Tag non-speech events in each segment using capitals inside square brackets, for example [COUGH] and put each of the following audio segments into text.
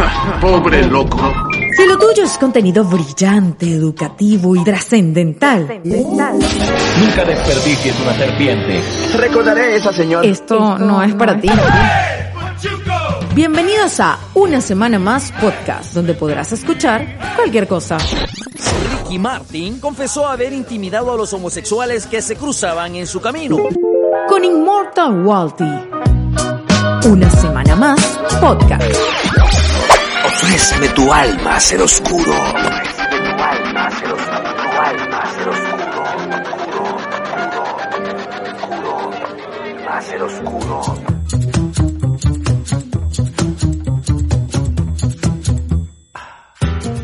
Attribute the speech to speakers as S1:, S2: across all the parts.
S1: [LAUGHS] Pobre loco.
S2: Si lo tuyo es contenido brillante, educativo y trascendental,
S3: Nunca desperdicies una serpiente.
S4: Recordaré a esa señora.
S2: esto no es para ti. Bienvenidos a Una Semana Más Podcast, donde podrás escuchar cualquier cosa.
S5: Ricky Martin confesó haber intimidado a los homosexuales que se cruzaban en su camino.
S2: Con Immortal Walty. Una Semana Más Podcast.
S1: Ofréceme tu alma, ser oscuro.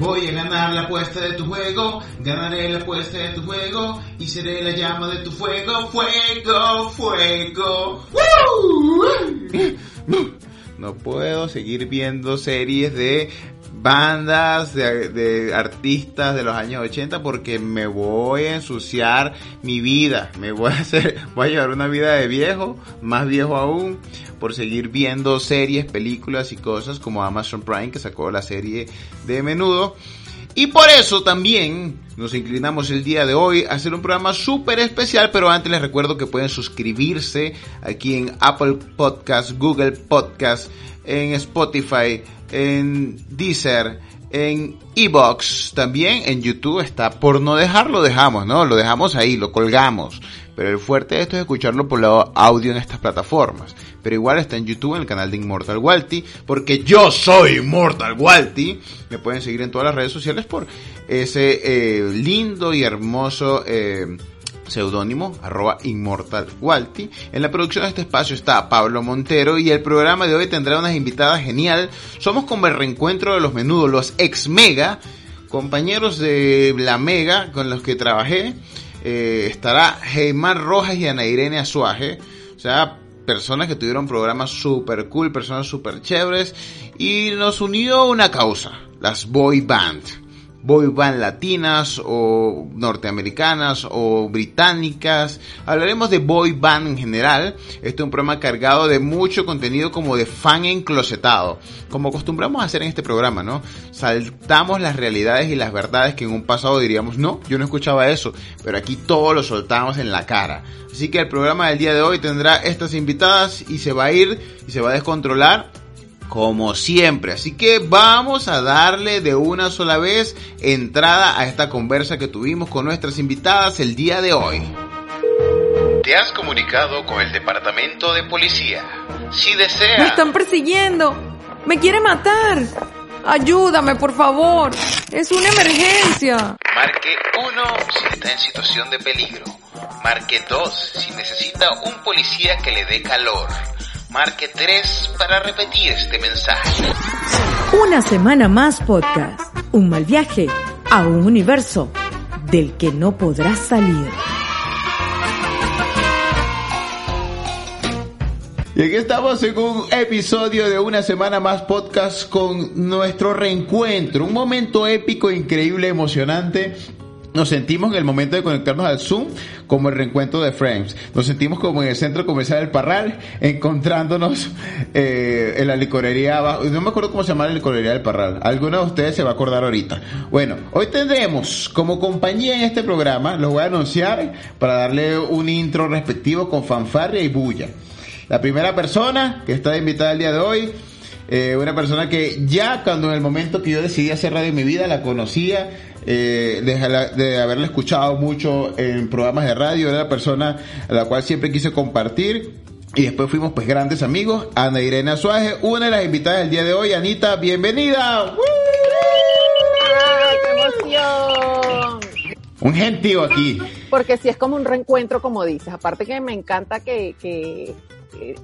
S6: Voy a ganar la apuesta de tu juego, ganaré la apuesta de tu juego y seré la llama de tu fuego, fuego, fuego. No puedo seguir viendo series de bandas, de, artistas de los años 80 porque me voy a ensuciar mi vida. Me voy a hacer, [LAUGHS] voy a llevar una vida de viejo, más viejo aún, por seguir viendo series, películas y cosas como Amazon Prime que sacó la serie de menudo. Y por eso también nos inclinamos el día de hoy a hacer un programa súper especial, pero antes les recuerdo que pueden suscribirse aquí en Apple Podcast, Google Podcast, en Spotify, en Deezer, en Evox, también en YouTube está. Por no dejarlo, dejamos, ¿no? Lo dejamos ahí, lo colgamos. Pero el fuerte de esto es escucharlo por lado audio en estas plataformas. Pero igual está en YouTube, en el canal de Immortal Walty, porque yo soy Immortal Walty. Me pueden seguir en todas las redes sociales por ese eh, lindo y hermoso eh, seudónimo, arroba Immortal Walty. En la producción de este espacio está Pablo Montero y el programa de hoy tendrá unas invitadas genial. Somos como el reencuentro de los menudos, los ex Mega, compañeros de la Mega con los que trabajé. Eh, estará Geimar Rojas y Ana Irene Azuaje. O sea, personas que tuvieron programas super cool, personas super chéveres. Y nos unió una causa, las boy band boy band latinas o norteamericanas o británicas. Hablaremos de boy band en general. Este es un programa cargado de mucho contenido como de fan enclosetado. Como acostumbramos a hacer en este programa, ¿no? Saltamos las realidades y las verdades que en un pasado diríamos, no, yo no escuchaba eso. Pero aquí todo lo soltamos en la cara. Así que el programa del día de hoy tendrá estas invitadas y se va a ir y se va a descontrolar como siempre. Así que vamos a darle de una sola vez entrada a esta conversa que tuvimos con nuestras invitadas el día de hoy. Te has comunicado con el departamento de policía. Si
S2: Me
S6: desea...
S2: están persiguiendo. Me quiere matar. Ayúdame, por favor. Es una emergencia.
S6: Marque 1 si está en situación de peligro. Marque 2 si necesita un policía que le dé calor. Marque 3 para repetir este mensaje.
S2: Una semana más podcast. Un mal viaje a un universo del que no podrás salir.
S6: Y aquí estamos en un episodio de una semana más podcast con nuestro reencuentro. Un momento épico, increíble, emocionante. Nos sentimos en el momento de conectarnos al Zoom como el reencuentro de Frames. Nos sentimos como en el centro comercial del Parral, encontrándonos eh, en la licorería abajo. No me acuerdo cómo se llama la licorería del Parral. Alguno de ustedes se va a acordar ahorita. Bueno, hoy tendremos como compañía en este programa, los voy a anunciar para darle un intro respectivo con fanfarria y bulla. La primera persona que está invitada el día de hoy, eh, una persona que ya cuando en el momento que yo decidí hacer radio en mi vida la conocía, eh, de, de haberla escuchado mucho en programas de radio, era la persona a la cual siempre quise compartir. Y después fuimos pues grandes amigos, Ana Irene Azuaje, una de las invitadas del día de hoy, Anita, bienvenida. ¡Woo!
S7: ¡Ay, qué emoción!
S6: Un gentío aquí.
S7: Porque si es como un reencuentro, como dices. Aparte que me encanta que, que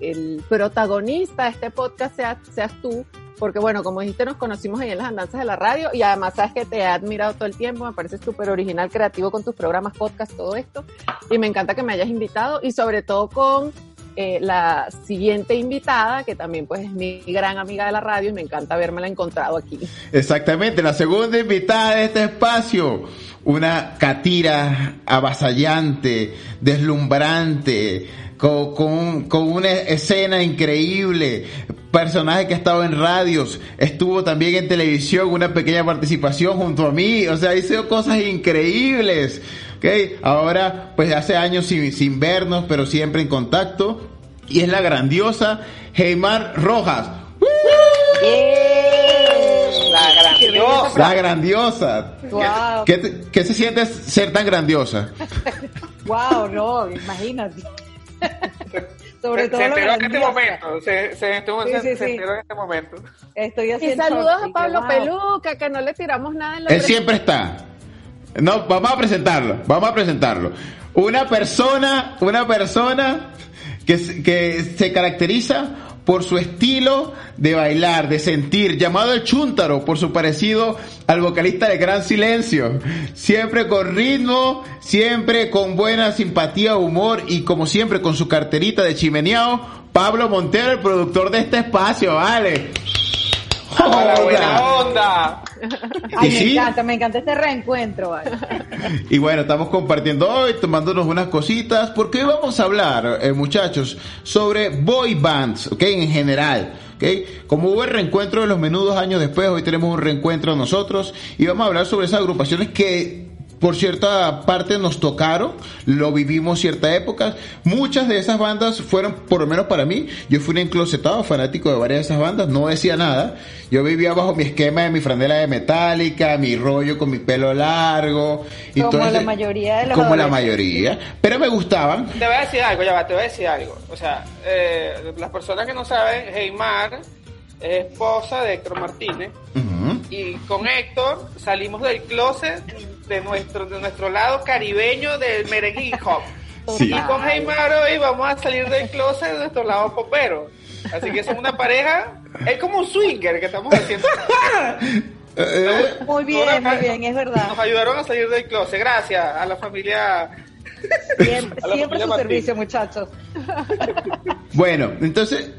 S7: el protagonista de este podcast sea- seas tú. Porque bueno, como dijiste, nos conocimos ahí en las andanzas de la radio y además sabes que te he admirado todo el tiempo, me parece súper original, creativo con tus programas, podcast, todo esto. Y me encanta que me hayas invitado y sobre todo con eh, la siguiente invitada, que también pues es mi gran amiga de la radio y me encanta habermela encontrado aquí.
S6: Exactamente, la segunda invitada de este espacio, una catira avasallante, deslumbrante, con, con, con una escena increíble, personaje que ha estado en radios, estuvo también en televisión, una pequeña participación junto a mí, o sea, hizo cosas increíbles. ¿ok? Ahora, pues hace años sin, sin vernos, pero siempre en contacto, y es la grandiosa Heimar Rojas.
S4: La grandiosa.
S6: La grandiosa.
S8: Wow.
S6: ¿Qué, te- qué se siente ser tan grandiosa? [LAUGHS]
S8: Wow, no, imagínate. Sobre
S4: Se,
S8: todo
S4: se enteró en este momento. Se, se, estuvo-
S8: Sí,
S4: se-
S8: sí,
S4: se
S8: sí.
S4: enteró en este momento.
S8: Estoy
S7: Y saludos a Pablo
S8: wow.
S7: Peluca, que no le tiramos nada en la
S6: Él siempre está. No, vamos a presentarlo, vamos a presentarlo. Una persona, una persona que, se- que se caracteriza por su estilo de bailar, de sentir, llamado el chúntaro, por su parecido al vocalista de Gran Silencio. Siempre con ritmo, siempre con buena simpatía, humor y como siempre con su carterita de chimeneado, Pablo Montero, el productor de este espacio, vale.
S4: ¡A la buena onda!
S8: Ay,
S6: ¿Y
S8: me
S6: sí?
S8: encanta, me encanta este reencuentro. vale.
S6: Y bueno, estamos compartiendo hoy, tomándonos unas cositas, porque hoy vamos a hablar, eh, muchachos, sobre boy bands, ¿ok? En general, ¿ok? Como hubo el reencuentro de los menudos años después, hoy tenemos un reencuentro nosotros y vamos a hablar sobre esas agrupaciones que por cierta parte nos tocaron, lo vivimos cierta época. Muchas de esas bandas fueron, por lo menos para mí, yo fui un enclosetado fanático de varias de esas bandas, no decía nada. Yo vivía bajo mi esquema de mi franela de metálica, mi rollo con mi pelo largo. Y
S8: Como
S6: todo
S8: la
S6: ese-
S8: mayoría de los
S6: Como la mayoría. Pero me gustaban.
S4: Te voy a decir algo, ya va, te voy a decir algo. O sea, eh, las personas que no saben, Heymar es esposa de Héctor Martínez. Y con Héctor salimos del closet de nuestro, de nuestro lado caribeño del merengue y hop. [LAUGHS]
S6: Sí.
S4: Y con Heymar hoy vamos a salir del closet de nuestro lado popero. Así que somos una pareja, es como un swinger que estamos haciendo. [LAUGHS]
S6: Eh,
S8: Muy bien, muy bien, es verdad.
S4: Nos ayudaron a salir del closet, gracias a la familia.
S8: Siempre, [LAUGHS] su
S4: Martín.
S8: servicio, muchachos.
S6: Bueno, entonces,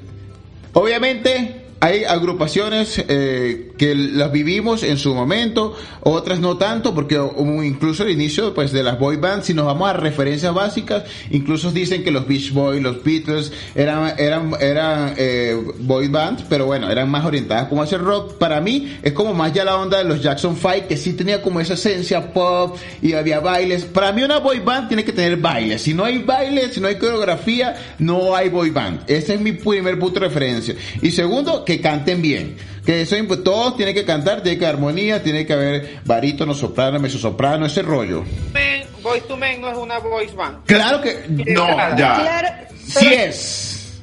S6: obviamente hay agrupaciones eh, que las vivimos en su momento, otras no tanto, porque incluso el inicio pues, de las boy bands, si nos vamos a referencias básicas, incluso dicen que los Beach Boys, los Beatles eran, eran, eran eh, boy bands, pero bueno, eran más orientadas como hacer rock. Para mí es como más ya la onda de los Jackson Five, que sí tenía como esa esencia pop y había bailes. Para mí una boy band tiene que tener bailes. Si no hay bailes, si no hay coreografía, no hay boy band. Ese es mi primer punto de referencia. Y segundo, que canten bien. Que eso, todos tienen que cantar, tiene que haber armonía, tiene que haber barítono, soprano, mezzosoprano, ese rollo.
S4: Men, Boys to Men no es una boys band.
S6: Claro que no, ya.
S8: Claro,
S6: Sí es.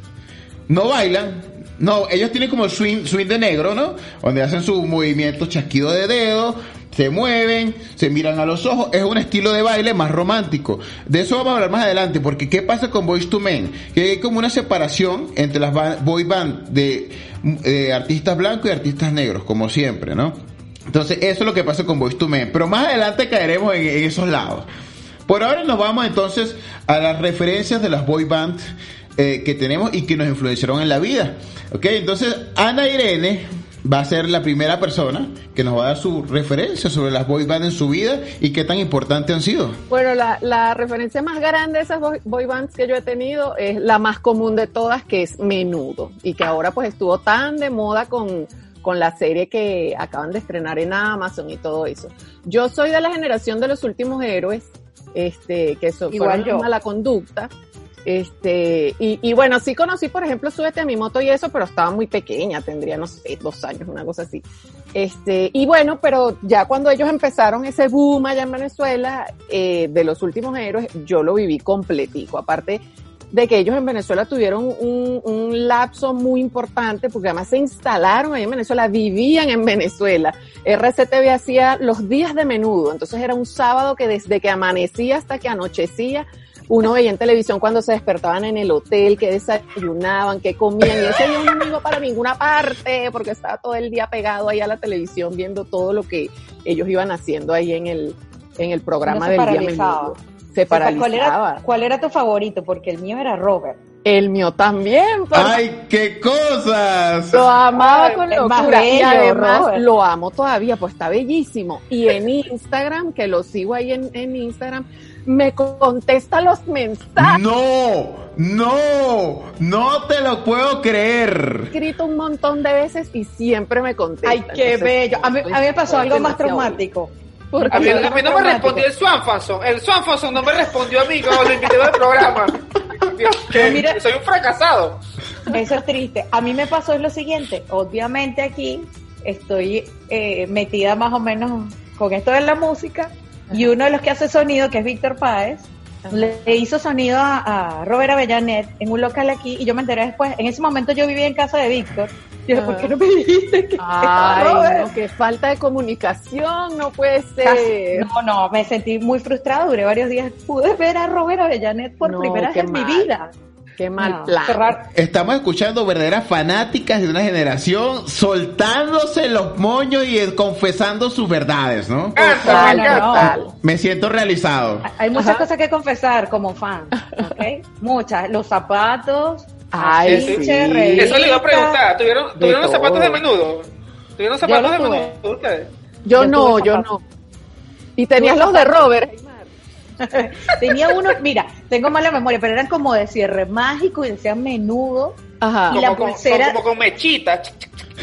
S6: No bailan. No, ellos tienen como el swing, swing de negro, ¿no? Donde hacen su movimiento chasquido de dedo, se mueven, se miran a los ojos. Es un estilo de baile más romántico. De eso vamos a hablar más adelante, porque ¿qué pasa con Boys to Men? Que hay como una separación entre las boy band de, de artistas blancos y artistas negros, como siempre, ¿no? Entonces, eso es lo que pasa con Boys to Men. Pero más adelante caeremos en, en esos lados. Por ahora nos vamos entonces a las referencias de las boy bands eh, que tenemos y que nos influenciaron en la vida. Ok, entonces Ana Irene va a ser la primera persona que nos va a dar su referencia sobre las boy bands en su vida y qué tan importantes han sido.
S7: Bueno, la, la referencia más grande de esas boy, boy bands que yo he tenido es la más común de todas, que es Menudo, y que ahora pues estuvo tan de moda con, con la serie que acaban de estrenar en Amazon y todo eso. Yo soy de la generación de los últimos héroes, este, que son
S8: Igual
S7: fueron
S8: yo.
S7: mala conducta. Este, y, y bueno, sí conocí, por ejemplo, Súbete a mi moto y eso, pero estaba muy pequeña, tendría, no sé, dos años, una cosa así. Este, y bueno, pero ya cuando ellos empezaron ese boom allá en Venezuela, eh, de los últimos héroes, yo lo viví completico. Aparte de que ellos en Venezuela tuvieron un, un lapso muy importante, porque además se instalaron ahí en Venezuela, vivían en Venezuela. RCTV hacía los días de menudo, entonces era un sábado que desde que amanecía hasta que anochecía, uno veía en televisión cuando se despertaban en el hotel, que desayunaban, que comían, y ese día uno no iba para ninguna parte, porque estaba todo el día pegado ahí a la televisión viendo todo lo que ellos iban haciendo ahí en el, en el programa del día
S8: paralizaba.
S7: menudo. Se
S8: ¿Cuál
S7: paralizaba.
S8: era, ¿Cuál era tu favorito? Porque el mío era Robert.
S7: El mío también, porque
S6: ¡Ay, qué cosas!
S7: lo amaba
S8: Ay,
S7: con locura y
S8: bello,
S7: además
S8: Robert.
S7: lo amo todavía, pues está bellísimo. Y en Instagram, que lo sigo ahí en, en Instagram, me contesta los mensajes.
S6: No, no, no te lo puedo creer.
S7: He escrito un montón de veces y siempre me contesta.
S8: Ay, qué
S7: Entonces,
S8: bello. A mí, a mí me pasó
S7: estoy
S8: algo más traumático.
S7: Porque
S4: A mí,
S8: Algo
S4: a mí no me respondió el Swanfason. El Swanfason no me respondió a mí cuando lo invité al programa. Dios, [LAUGHS] que
S8: mira-
S4: soy un fracasado.
S8: Eso es triste. A mí me pasó es lo siguiente. Obviamente aquí estoy eh, metida más o menos con esto de la música y uno de los que hace sonido, que es Víctor Páez, le hizo sonido a, a Robert Avellanet en un local aquí y yo me enteré después. En ese momento yo vivía en casa de Víctor. Y yo, ¿por qué no me dijiste que
S7: Ay,
S8: Robert?
S7: no, qué falta de comunicación, no puede ser.
S8: No, no, me sentí muy frustrada, duré varios días. Pude ver a Robert Avellanet por
S7: No,
S8: primera vez en mi vida.
S7: Qué mal
S8: No,
S7: plan.
S8: qué raro.
S6: Estamos escuchando verdaderas fanáticas de una generación soltándose los moños y confesando sus verdades, ¿no?
S8: No.
S4: encanta.
S6: Me siento realizado.
S8: Hay muchas
S7: Ajá.
S8: cosas que confesar como fan, [LAUGHS] ¿ok? Muchas. Los zapatos,
S7: Ay, sí.
S8: revistas.
S4: Eso le iba a preguntar. ¿Tuvieron, ¿tuvieron los zapatos de menudo? ¿Tuvieron zapatos
S8: Yo
S4: de menudo ustedes?
S7: Yo
S8: Yo
S7: no, yo no. Y tenías los de Robert. [LAUGHS]
S8: Tenía uno, mira, tengo mala memoria, pero eran como de cierre mágico y decían menudo.
S7: Ajá.
S8: Y la
S4: Como con-
S8: pulsera-
S4: Como con ch,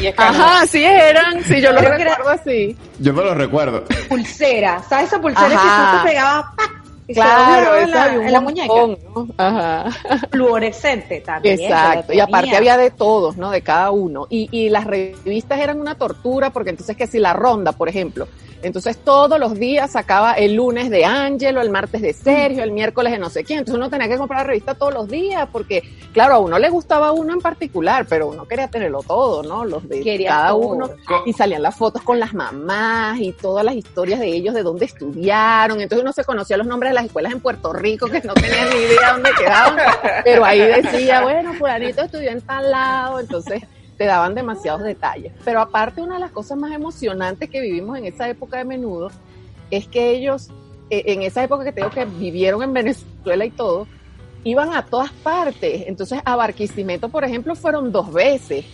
S4: Y.
S7: Ajá, sí eran. Sí, yo lo recuerdo así.
S6: Yo no lo recuerdo.
S8: Pulsera, ¿sabes esa pulsera
S7: Ajá.
S8: que tú te pegabas ¡pac!
S7: Claro,
S8: en
S7: esa
S8: la,
S7: había un
S8: en la muñeca?
S7: montón, ¿no? Ajá. [LAUGHS]
S8: Fluorescente también.
S7: Exacto, y aparte había de todos, ¿no? De cada uno. Y, y las revistas eran una tortura, porque entonces que si la ronda, por ejemplo, entonces todos los días sacaba el lunes de Ángelo, el martes de Sergio, el miércoles de no sé quién. Entonces uno tenía que comprar la revista todos los días, porque, claro, a uno le gustaba uno en particular, pero uno quería tenerlo todo, ¿no? Los de
S8: Quería
S7: cada
S8: todo.
S7: uno. Y salían las fotos con las mamás y todas las historias de ellos, de dónde estudiaron. Entonces uno se conocía los nombres de las escuelas en Puerto Rico, que no tenían ni idea dónde quedaban, pero ahí decía, bueno, fulanito estudió en tal lado, entonces te daban demasiados detalles. Pero aparte, una de las cosas más emocionantes que vivimos en esa época de menudo es que ellos, eh, en esa época que tengo que vivieron en Venezuela y todo, iban a todas partes. Entonces, a Barquisimeto, por ejemplo, fueron dos veces.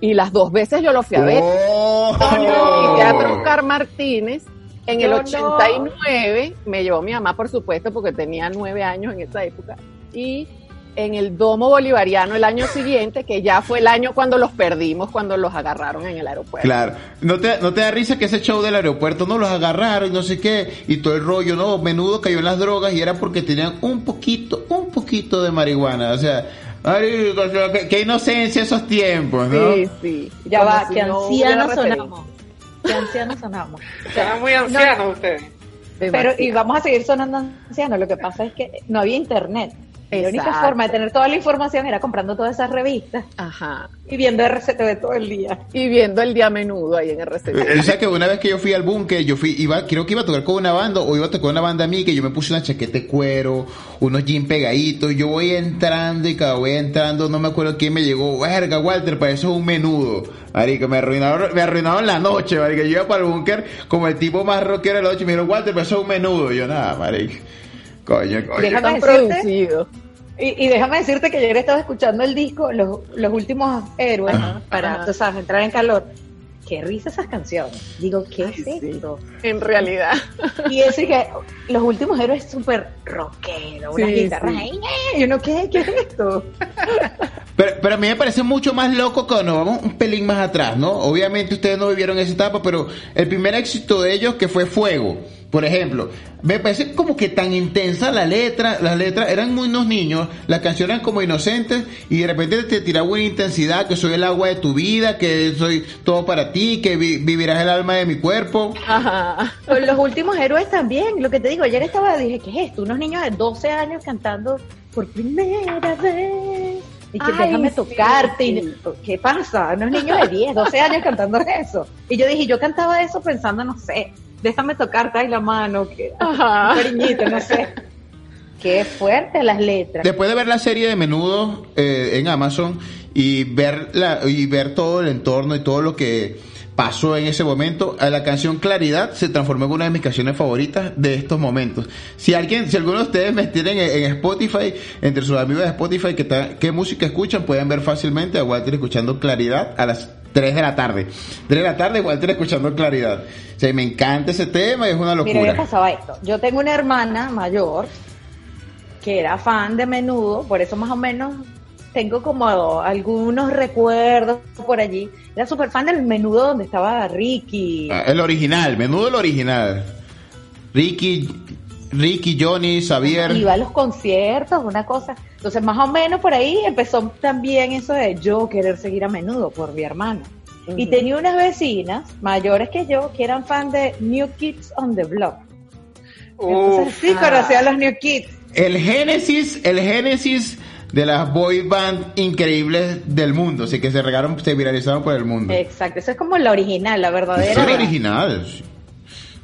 S7: Y las dos veces yo lo fui a ver.
S6: Oh.
S7: Y Teatro Oscar Martínez. En el
S8: No, no.
S7: 89 me llevó mi mamá, por supuesto, porque tenía nueve años en esa época. Y en el Domo Bolivariano el año siguiente, que ya fue el año cuando los perdimos, cuando los agarraron en el aeropuerto.
S6: Claro, ¿No te, ¿no te da risa que ese show del aeropuerto no los agarraron y no sé qué? Y todo el rollo, no, menudo cayó en las drogas y era porque tenían un poquito, un poquito de marihuana. O sea, sea, qué, qué inocencia esos tiempos, ¿no?
S7: Sí, sí.
S8: Ya
S7: Como
S8: va,
S7: si
S8: que
S7: no
S8: ancianos sonamos. Que ancianos sonamos.
S4: Están muy ancianos ustedes.
S8: Pero, y vamos a seguir sonando ancianos. Lo que pasa es que no había internet. La única forma de tener toda la información era comprando todas esas revistas
S7: Ajá.
S8: y viendo RCTV todo el día.
S7: Y viendo el día menudo ahí en RCT.
S6: O sea que una vez que yo fui al búnker, yo fui, iba, creo que iba a tocar con una banda o iba a tocar una banda a mí, que yo me puse una chaqueta de cuero, unos jeans pegaditos, yo voy entrando y cada voy entrando, no me acuerdo quién me llegó, verga Walter, para eso es un menudo. Marica, me arruinaron, me arruinaron la noche, marica, yo iba para el búnker como el tipo más rockero de la noche y me dijeron, Walter, para eso es un menudo. Y yo, nada, marica. Coño, coño.
S8: Déjame decirte-. Y, y déjame decirte que ayer estaba escuchando el disco Los, los Últimos Héroes para,
S7: ajá.
S8: tú sabes, entrar en calor. Qué risa esas canciones. Digo, ¿qué es
S7: sí.
S8: esto?
S7: En realidad.
S8: Y eso que Los Últimos Héroes es súper rockero, unas
S7: Sí,
S8: guitarras
S7: sí.
S8: ¡eh! Y uno, ¿qué, ¿qué es esto?
S6: Pero, pero a mí me parece mucho más loco cuando nos vamos un pelín más atrás, ¿no? Obviamente ustedes no vivieron esa etapa, pero el primer éxito de ellos que fue Fuego, por ejemplo, me parece como que tan intensa la letra, las letras eran muy unos niños, las canciones eran como inocentes y de repente te tiraba una intensidad que soy el agua de tu vida, que soy todo para ti, que vi- vivirás el alma de mi cuerpo.
S7: Ajá.
S8: Los últimos héroes también, lo que te digo, ayer estaba, dije, ¿qué es esto? Unos niños de 12 años cantando por primera vez. Y que
S7: Ay,
S8: déjame
S7: sí,
S8: tocarte. y-
S7: sí.
S8: ¿Qué pasa? Unos niños de 10, 12 años cantando eso. Y yo dije, yo cantaba eso pensando, no sé, déjame tocarte ahí la mano, que, [LAUGHS]
S7: Ajá.
S8: cariñito, no sé. Qué fuerte las letras.
S6: Después de ver la serie de menudo eh, en Amazon y ver la, y ver todo el entorno y todo lo que pasó en ese momento, a la canción Claridad se transformó en una de mis canciones favoritas de estos momentos. Si alguien, si alguno de ustedes me tienen en, en Spotify, entre sus amigos de Spotify, que ta- música escuchan, pueden ver fácilmente a Walter escuchando Claridad a las 3 de la tarde. 3 de la tarde, Walter escuchando claridad. O sea, me encanta ese tema y es una
S8: Mira, me
S6: locura.
S8: pasaba esto. Yo tengo una hermana mayor que era fan de menudo, por eso más o menos tengo como algunos recuerdos por allí. Era súper fan del menudo donde estaba Ricky.
S6: Ah, El original, menudo el original. Ricky, Ricky, Johnny, Xavier.
S8: Iba a los conciertos, una cosa. Entonces, más o menos por ahí empezó también eso de yo querer seguir a menudo por mi hermana. Y tenía unas vecinas mayores que yo que eran fan de New Kids on the Block. Entonces,
S4: Uf,
S8: sí, conocía a los New Kids.
S6: El génesis, el génesis de las boy band increíbles del mundo, así que se regaron, se viralizaron por el mundo.
S8: Exacto, eso es como la original, la
S6: Es
S8: verdadera.
S6: el
S8: de-
S6: original.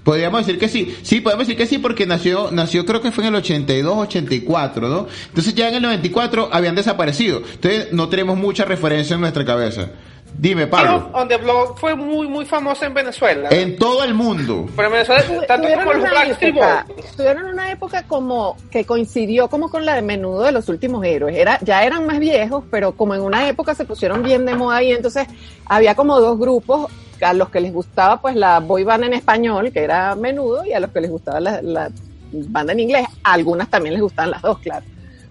S6: Podríamos decir que sí. Sí, podemos decir que sí porque nació, nació creo que fue en el 82, 84, ¿no? Entonces ya en el 94 habían desaparecido. Entonces no tenemos mucha referencia en nuestra cabeza. Dime, Pablo.
S4: On the Block fue muy, muy famosa en Venezuela.
S6: En todo el mundo.
S4: Pero en Venezuela, tanto como los
S7: una
S4: Backstreet
S7: época-
S4: Boys.
S7: Tuvieron una época como que coincidió como con la de menudo de los últimos héroes. Era, ya eran más viejos, pero como en una época se pusieron bien de moda y entonces había como dos grupos a los que les gustaba pues la boy band en español, que era menudo, y a los que les gustaba la, banda en inglés. A algunas también les gustaban las dos, claro.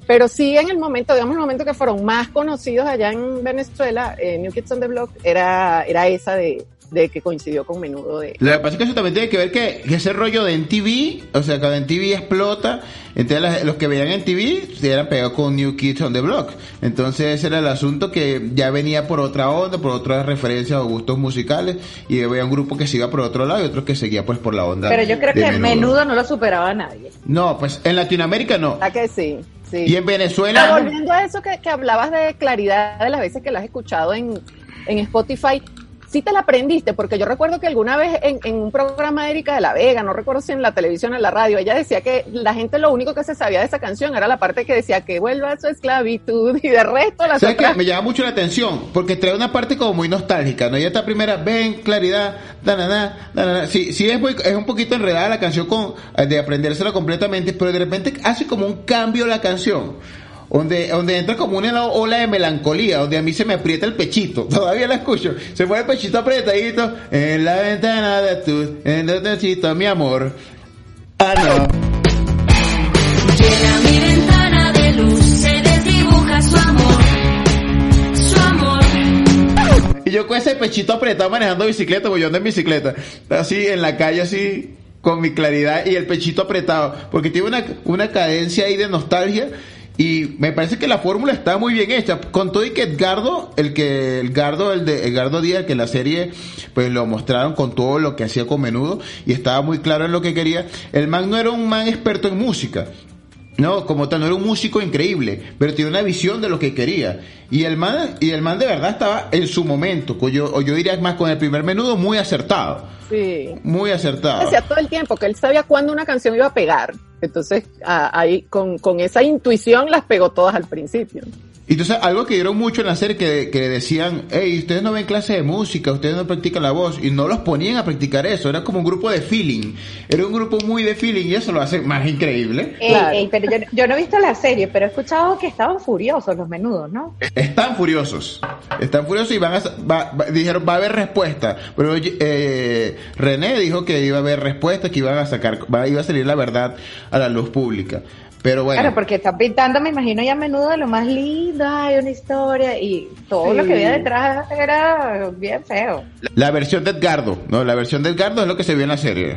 S7: Pero sí en el momento, digamos, el momento que fueron más conocidos allá en Venezuela, eh, New Kids on the Block, era, era esa de, de que coincidió con menudo de,
S6: Lo que pasa es que eso también tiene que ver que, que ese rollo de NTV, o sea, cuando NTV explota, entonces las- los que veían NTV se eran pegados con New Kids on the Block. Entonces ese era el asunto que ya venía por otra onda, por otras referencias o gustos musicales, y había un grupo que se iba por otro lado y otro que seguía pues por la onda.
S8: Pero yo creo
S6: de
S8: que menudo. no lo superaba a nadie.
S6: No, pues en Latinoamérica no.
S7: ¿A que sí? Sí.
S6: Y en
S7: Pero
S6: Venezuela...
S7: volviendo a eso que, que hablabas de claridad de las veces que lo has escuchado en, en Spotify, sí te la aprendiste, porque yo recuerdo que alguna vez en, en un programa de Erika de la Vega, no recuerdo si en la televisión o en la radio, ella decía que la gente lo único que se sabía de esa canción era la parte que decía que vuelva a su esclavitud y de resto las
S6: ¿Sabes
S7: otras...
S6: Me llama mucho la atención porque trae una parte como muy nostálgica, ¿no? Y esta primera, ven, claridad, danana, danana. Sí, sí es, muy, es un poquito enredada la canción con, eh, de aprendérsela completamente, pero de repente hace como un cambio la canción. Donde, donde entra como una ola de melancolía, donde a mí se me aprieta el pechito. [LAUGHS] Todavía la escucho. Se pone el pechito apretadito. En la ventana de tu, en el pechito, mi amor. Ah, no.
S9: Llena mi ventana de luz, se desdibuja su amor, su amor.
S6: Y yo con ese pechito apretado manejando bicicleta, porque yo ando en bicicleta, así en la calle, así, con mi claridad y el pechito apretado, porque tiene una, una cadencia ahí de nostalgia. Y me parece que la fórmula está muy bien hecha. Con todo y que Edgardo, el que, Edgardo, el de Edgardo Díaz, que en la serie, pues lo mostraron con todo lo que hacía con menudo, y estaba muy claro en lo que quería. El man no era un man experto en música. No, como tal, no era un músico increíble, pero tenía una visión de lo que quería. Y el man, y el man de verdad estaba en su momento, o yo, o yo diría más con el primer menudo, muy acertado.
S7: Sí.
S6: Muy acertado.
S7: Decía todo el tiempo que él sabía cuándo una canción iba a pegar. Entonces, ahí con, con esa intuición las pegó todas al principio.
S6: Y entonces, algo que dieron mucho en la serie que, que decían, hey, ustedes no ven clase de música, ustedes no practican la voz, y no los ponían a practicar eso, era como un grupo de feeling, era un grupo muy de feeling, y eso lo hace más increíble.
S8: Ey, ey, pero yo, yo no he visto la serie, pero he escuchado que estaban furiosos los menudos, ¿no?
S6: Están furiosos, están furiosos y van a, va- va- dijeron, va a haber respuesta, pero eh, René dijo que iba a haber respuesta, que iban a sacar, va, iba a salir la verdad a la luz pública. Pero bueno.
S8: Claro, porque están pintando, me imagino, ya a menudo de lo más lindo, hay una historia y todo
S7: Sí.
S8: lo que había detrás era bien feo.
S6: La versión de Edgardo, ¿no? La versión de Edgardo es lo que se vio en la serie.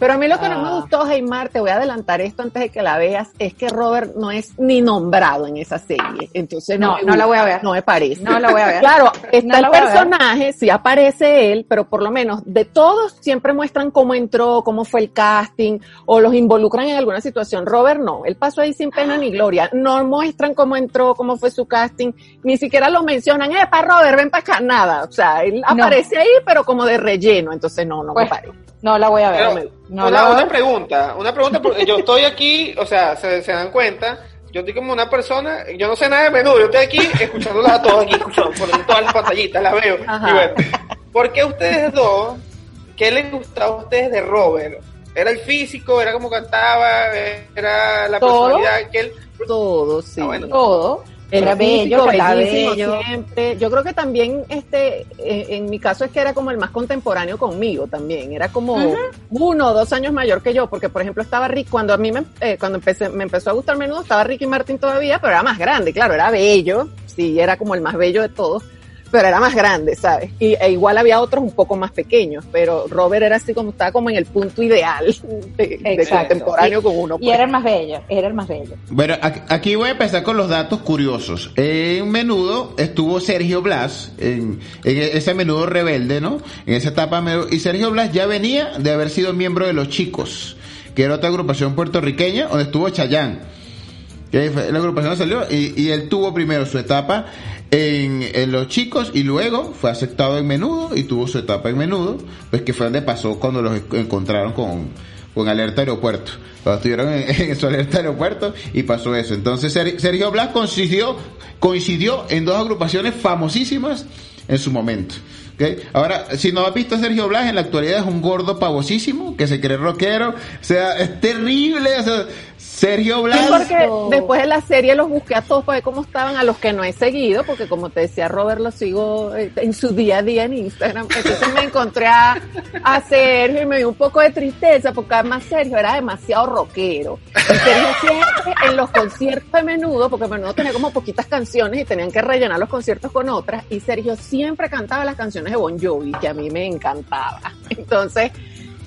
S7: Pero a mí lo que no me
S8: Ah.
S7: gustó, Heymar, te voy a adelantar esto antes de que la veas, es que Robert no es ni nombrado en esa serie. Entonces
S8: No, no la voy a ver.
S7: No me parece.
S8: No la voy a ver. [LAUGHS]
S7: Claro, está
S8: No
S7: el personaje, sí aparece él, pero por lo menos de todos siempre muestran cómo entró, cómo fue el casting, o los involucran en alguna situación. Robert no, él pasó ahí sin pena ni gloria. No muestran cómo entró, cómo fue su casting, ni siquiera lo mencionan, eh, para Robert, ven para acá, nada. O sea, él aparece ahí, pero como de relleno, entonces no, no
S8: Pues,
S7: me parece.
S8: No la voy a ver.
S4: Pero,
S8: no
S4: una,
S8: la voy a
S4: una
S8: ver.
S4: pregunta, una pregunta, porque yo estoy aquí, o sea, se, se dan cuenta, yo estoy como una persona, yo no sé nada de menudo, yo estoy aquí escuchándolas a todos aquí, [LAUGHS] escuchando, poniendo todas las pantallitas, las veo. Y bueno, ¿por qué ustedes dos, qué les gustaba a ustedes de Robert? ¿Era el físico? ¿Era como cantaba? ¿Era la
S8: Todo.
S4: personalidad que él?
S7: Todo, sí.
S4: Ah, bueno.
S8: Todo. Era bello,
S7: bellísimo
S8: bello.
S7: siempre. Yo creo que también, este, eh, en mi caso es que era como el más contemporáneo conmigo también. Era como uno o dos años mayor que yo, porque por ejemplo estaba Rick, cuando a mí me, eh, cuando empecé, me empezó a gustar menudo, estaba Ricky Martin todavía, pero era más grande, claro, era bello, sí, era como el más bello de todos. Pero era más grande, ¿sabes? Y e igual había otros un poco más pequeños, pero Robert era así como, estaba como en el punto ideal de, contemporáneo
S8: Y-
S7: con uno.
S8: Y
S7: pues.
S8: era el más bello, era el más bello.
S6: Bueno, aquí- voy a empezar con los datos curiosos. En menudo estuvo Sergio Blas, en, en ese menudo rebelde, ¿no? En esa etapa, menudo- y Sergio Blas ya venía de haber sido miembro de Los Chicos, que era otra agrupación puertorriqueña, donde estuvo Chayán. Que la agrupación salió y, y él tuvo primero su etapa en, en Los Chicos y luego fue aceptado en Menudo y tuvo su etapa en Menudo, pues que fue donde pasó cuando los encontraron con, con Alerta Aeropuerto. Cuando estuvieron [LAUGHS] en, su Alerta Aeropuerto y pasó eso. Entonces Ser- Sergio Blas coincidió, coincidió en dos agrupaciones famosísimas en su momento. ¿ok? Ahora, si no has visto a Sergio Blas, en la actualidad es un gordo pavosísimo que se cree rockero. O sea, es terrible. o sea, Sergio
S7: Sí,
S6: Blas.
S7: porque después de la serie los busqué a todos para ver cómo estaban, a los que no he seguido, porque como te decía Robert, lo sigo eh, en su día a día en Instagram. Entonces me encontré a, a Sergio y me dio un poco de tristeza, porque además Sergio era demasiado rockero. Y Sergio siempre en los conciertos de menudo, porque menudo tenía como poquitas canciones y tenían que rellenar los conciertos con otras, y Sergio siempre cantaba las canciones de Bon Jovi, que a mí me encantaba. Entonces,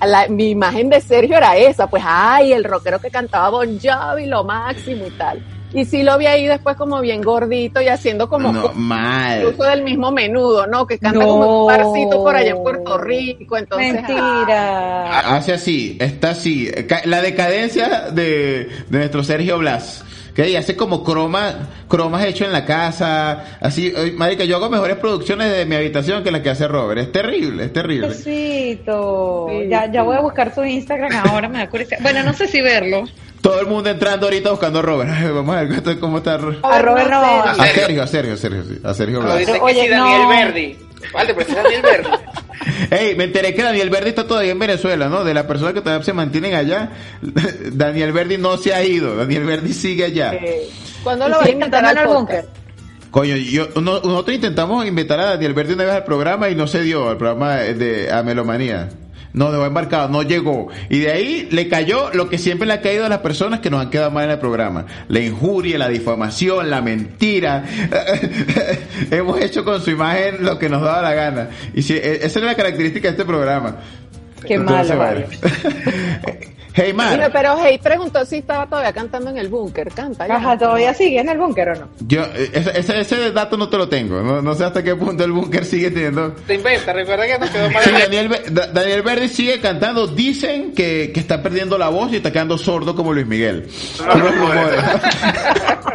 S7: la- mi imagen de Sergio era esa, pues ay, el rockero que cantaba Bon Jovi, lo máximo y tal. Y sí lo vi ahí después como bien gordito y haciendo como
S6: No, mal.
S7: incluso del mismo menudo, ¿no? Que canta
S8: No.
S7: como un parcito por allá en Puerto Rico, entonces ah,
S8: Mentira.
S6: Hace así, está así. La decadencia de, de nuestro Sergio Blas. Que y hace como croma, cromas hecho en la casa, así, marica, yo hago mejores producciones de mi habitación que las que hace Robert, es terrible, es terrible.
S8: Besito.
S7: Sí,
S8: ya, voy a buscar su Instagram ahora, me da curiosidad. Bueno, no sé si verlo.
S6: Todo el mundo entrando ahorita buscando a Robert, Ay, vamos a ver cómo está-
S8: A Robert no.
S6: A. Sergio, a Sergio, a Sergio, sí, a Sergio Blas.
S8: Oye,
S4: sí, Daniel
S8: no.
S4: Verdi. Vale, pero ese es Daniel Verdi. [LAUGHS]
S6: Ey, me enteré que Daniel Verdi está todavía en Venezuela, ¿no? De las personas que todavía se mantienen allá, [LAUGHS] Daniel Verdi no se ha ido, Daniel Verdi sigue allá.
S7: eh, ¿Cuándo lo vas a invitar al
S8: búnker.
S6: Coño, yo, uno- nosotros intentamos invitar a Daniel Verdi una vez al programa y no se dio, al programa de, de a Melomanía. No, dejó embarcado, no llegó. Y de ahí le cayó lo que siempre le ha caído a las personas que nos han quedado mal en el programa. La injuria, la difamación, la mentira. [LAUGHS] Hemos hecho con su imagen lo que nos daba la gana. Y si, e- esa es la característica de este programa.
S8: Qué
S6: Entonces,
S8: malo,
S6: vale. [LAUGHS] hey,
S7: Mira,
S6: Mar,
S7: pero Hey preguntó si estaba todavía cantando en el búnker. Canta ya.
S8: Ajá, ¿todavía sigue en el búnker o no?
S6: yo, eh, ese, ese, ese dato no te lo tengo. No, no sé hasta qué punto el búnker sigue teniendo
S4: Te inventa, recuerda que nos quedó mal.
S6: Sí, Daniel, Daniel Verdi sigue cantando. Dicen que, que está perdiendo la voz y está quedando sordo como Luis Miguel. Rumores.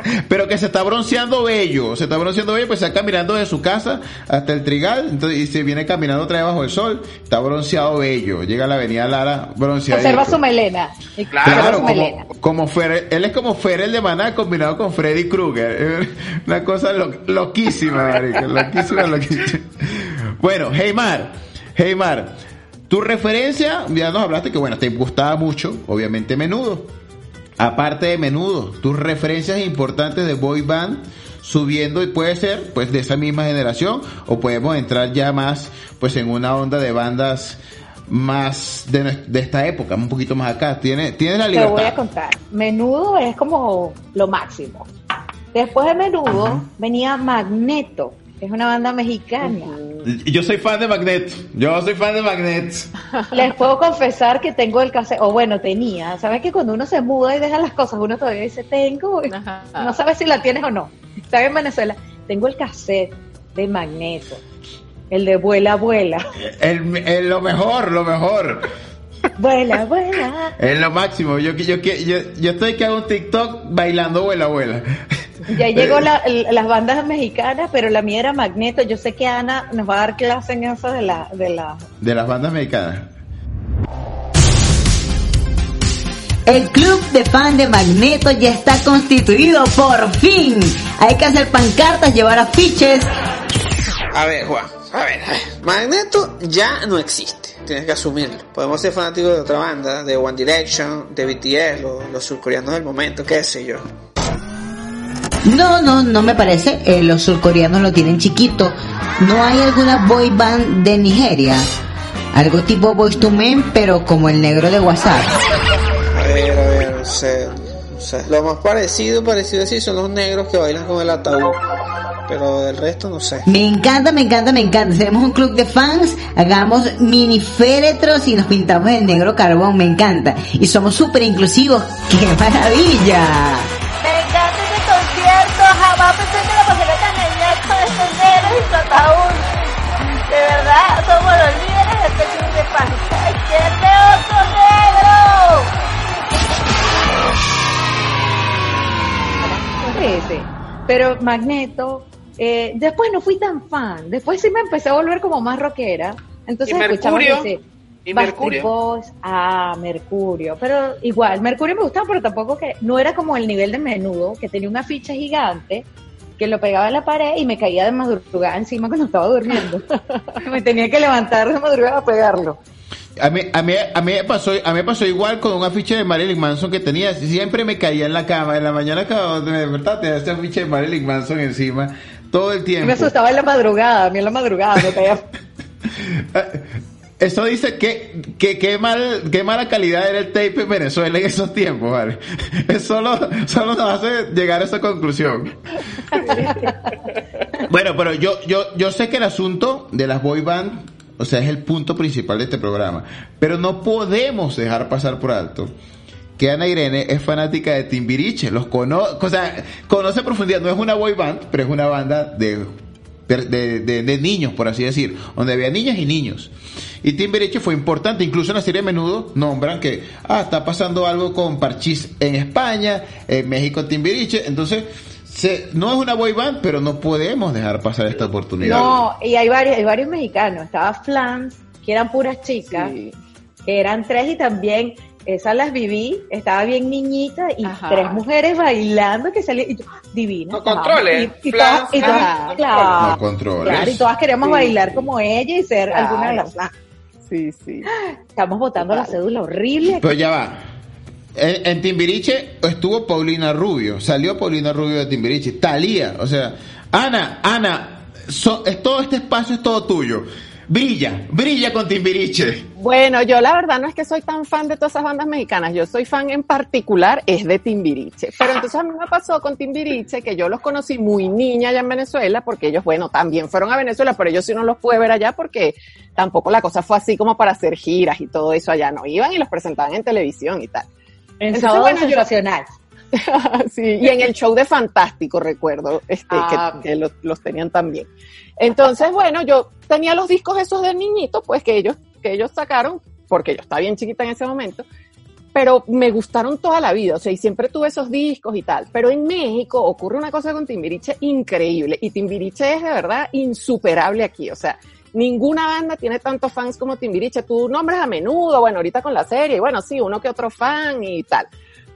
S6: [LAUGHS] Pero que se está bronceando bello. Se está bronceando bello, pues está caminando de su casa hasta el trigal. Entonces, y se viene caminando otra vez bajo el sol. Está bronceado bello. Llega a la avenida Lara bronceado.
S8: Observa su melena.
S4: Claro,
S6: como, como Fer- él es como Fer el de Maná combinado con Freddy Krueger. Una cosa lo- loquísima, marica, loquísima, loquísima. Bueno, Heymar, Heymar, tu referencia, ya nos hablaste que bueno, te gustaba mucho, obviamente menudo. Aparte de menudo, tus referencias importantes de boy band subiendo y puede ser pues de esa misma generación o podemos entrar ya más pues en una onda de bandas más de, de esta época, un poquito más acá. Tiene, tiene la
S8: Te
S6: libertad.
S8: voy a contar. Menudo es como lo máximo. Después de Menudo venía Magneto, que es una banda mexicana.
S6: Yo soy fan de Magnet. Yo soy fan de Magnet. [LAUGHS]
S8: Les puedo confesar que tengo el cassette, o bueno, tenía. ¿Sabes que cuando uno se muda y deja las cosas, uno todavía dice, tengo,
S7: Ajá.
S8: no sabes si la tienes o no. Estaba en Venezuela, tengo el cassette de Magneto, el de Vuela, Vuela.
S6: El, el- lo mejor, lo mejor.
S8: Vuela, vuela.
S6: Es lo máximo. Yo, yo, yo, yo, yo estoy que hago un TikTok bailando abuela abuela.
S8: Ya llegó la- las bandas mexicanas, pero la mía era Magneto. Yo sé que Ana nos va a dar clase en eso de la, de la
S6: De las bandas mexicanas.
S10: El club de fan de Magneto ya está constituido por fin. Hay que hacer pancartas, llevar afiches.
S4: A ver, Juan, a ver, a ver. Magneto ya no existe. Tienes que asumirlo. Podemos ser fanáticos de otra banda, de One Direction, de BTS, los, los surcoreanos del momento, qué sé yo.
S10: No, no, no me parece. Eh, los surcoreanos lo tienen chiquito. ¿No hay alguna boy band de Nigeria? Algo tipo Boys to Men, pero como el negro de WhatsApp.
S4: A ver, a ver, no sé, no sé. Lo más parecido, parecido así, son los negros que bailan con el ataúd. Pero del resto no sé.
S10: Me encanta, me encanta, me encanta. Tenemos un club de fans, hagamos mini féretros y nos pintamos el negro carbón, me encanta. Y somos súper inclusivos, [LAUGHS] ¡qué maravilla!
S8: Me encanta este concierto, jamás pensé que la pasaría tan genial con estos negros y su ataúd. De verdad, somos los líderes de este club de fans. ¡Ay, ¡Qué oso negro! Ese. Pero Magneto, eh, después no fui tan fan. Después sí me empecé a volver como más rockera. Entonces
S4: ¿Y
S8: escuchaba
S4: Mercurio?
S8: ese
S4: ¿Y Mercurio?
S8: Boys. Ah, Mercurio. Pero igual, Mercurio me gustaba, pero tampoco que no era como el nivel de menudo, que tenía una ficha gigante que lo pegaba en la pared y me caía de madrugada encima cuando estaba durmiendo. [LAUGHS] me tenía que levantar de madrugada a pegarlo.
S6: A mí, a, mí, a, mí me pasó, a mí me pasó igual con un afiche de Marilyn Manson que tenía. Siempre me caía en la cama. En la mañana acababa de despertar, tenía ese afiche de Marilyn Manson encima. Todo el tiempo.
S8: me asustaba en la madrugada, a mí en la madrugada me caía. [LAUGHS] [LAUGHS]
S6: Eso dice que, que, qué mal, qué mala calidad era el tape en Venezuela en esos tiempos, ¿vale? [LAUGHS] Es solo, solo nos hace llegar a esa conclusión. Bueno, pero yo, yo, yo sé que el asunto de las boy band, o sea, es el punto principal de este programa. Pero no podemos dejar pasar por alto que Ana Irene es fanática de Timbiriche. Los conoce, o sea, conoce a profundidad. No es una boy band, pero es una banda de, de, de- de niños, por así decir, donde había niñas y niños. Y Timbiriche fue importante, incluso en la serie menudo nombran que ah, está pasando algo con Parchís en España, en México Timbiriche, entonces se, no es una boy band, pero no podemos dejar pasar esta oportunidad.
S8: No, y hay varios, hay varios mexicanos. Estaba Flans, que eran puras chicas, que eran tres y también esas las viví, estaba bien niñita y
S7: Ajá.
S8: tres mujeres bailando que salían, y yo, divina.
S4: No controles,
S8: Y, todas, y todas-
S4: ah,
S8: claro,
S6: No controles.
S8: claro, y todas queríamos
S7: Sí.
S8: bailar como ella y ser
S7: Claro.
S8: alguna de las Flans.
S7: Sí, sí.
S8: Estamos votando la cédula horrible.
S6: Pero ya va. En, en Timbiriche estuvo Paulina Rubio, salió Paulina Rubio de Timbiriche, Talía, o sea, Ana, Ana, so- es, todo este espacio es todo tuyo. Brilla, brilla con Timbiriche.
S7: Bueno, yo la verdad no es que soy tan fan de todas esas bandas mexicanas, yo soy fan en particular es de Timbiriche. Pero entonces a mí me pasó con Timbiriche que yo los conocí muy niña allá en Venezuela, porque ellos, bueno, también fueron a Venezuela, pero ellos sí no los pude ver allá porque tampoco la cosa fue así como para hacer giras y todo eso allá, no iban y los presentaban en televisión y tal.
S8: En
S7: Entonces,
S8: sábado
S7: bueno, yo-
S8: sensacional. [LAUGHS]
S7: sí, y en el show de Fantástico, recuerdo, este,
S8: Ah.
S7: que, que los, los tenían también. Entonces, bueno, yo tenía los discos esos de niñito, pues que ellos, que ellos sacaron, porque yo estaba bien chiquita en ese momento, pero me gustaron toda la vida, o sea, y siempre tuve esos discos y tal. Pero en México ocurre una cosa con Timbiriche increíble, y Timbiriche es de verdad insuperable aquí, o sea, ninguna banda tiene tantos fans como Timbiriche. Tú nombres a menudo, bueno, ahorita con la serie, bueno, sí, uno que otro fan y tal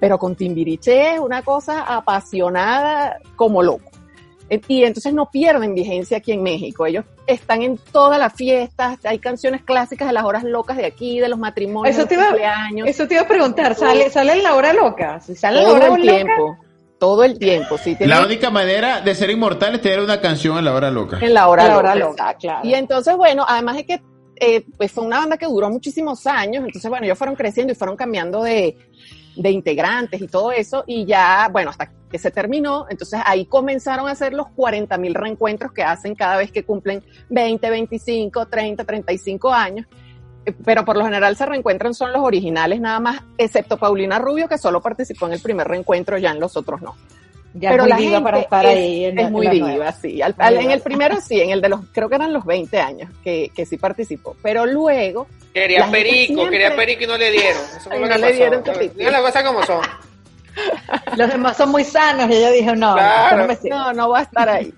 S7: pero con Timbiriche es una cosa apasionada como loco. Y entonces no pierden vigencia aquí en México. Ellos están en todas las fiestas, hay canciones clásicas de las horas locas de aquí, de los matrimonios,
S8: Eso
S7: de
S8: te iba-
S7: cumpleaños.
S8: Eso te iba a preguntar, ¿sale, sale en la hora loca? Si sale en la
S7: todo
S8: hora
S7: el
S8: loca,
S7: tiempo, todo el tiempo. Tiene-
S6: La única manera de ser inmortal es tener una canción en la hora loca.
S7: en la hora
S8: En la
S7: loca.
S8: hora loca, claro.
S7: Y entonces, bueno, además de que eh, pues fue una banda que duró muchísimos años, entonces, bueno, ellos fueron creciendo y fueron cambiando de, de integrantes y todo eso, y ya, bueno, hasta que se terminó, entonces ahí comenzaron a hacer los 40 mil reencuentros que hacen cada vez que cumplen 20, 25, 30, 35 años. Pero por lo general se reencuentran son los originales nada más, excepto Paulina Rubio, que solo participó en el primer reencuentro, ya en los otros no
S8: ya
S7: pero
S8: es
S7: la gente
S8: para estar
S7: es,
S8: ahí. En,
S7: es muy diva,
S8: nueva.
S7: sí. Al-
S8: Muy
S7: al- en el primero sí, en el de los, creo que eran los 20 años que, que sí participó. Pero luego,
S4: Quería perico,
S7: siempre-
S4: quería perico y no le dieron. Eso fue
S7: no le
S4: pasó.
S7: dieron
S4: las cosas como son.
S8: Los demás son muy sanos y ella dijo, no,
S4: Claro.
S8: no
S7: no, no va a estar ahí.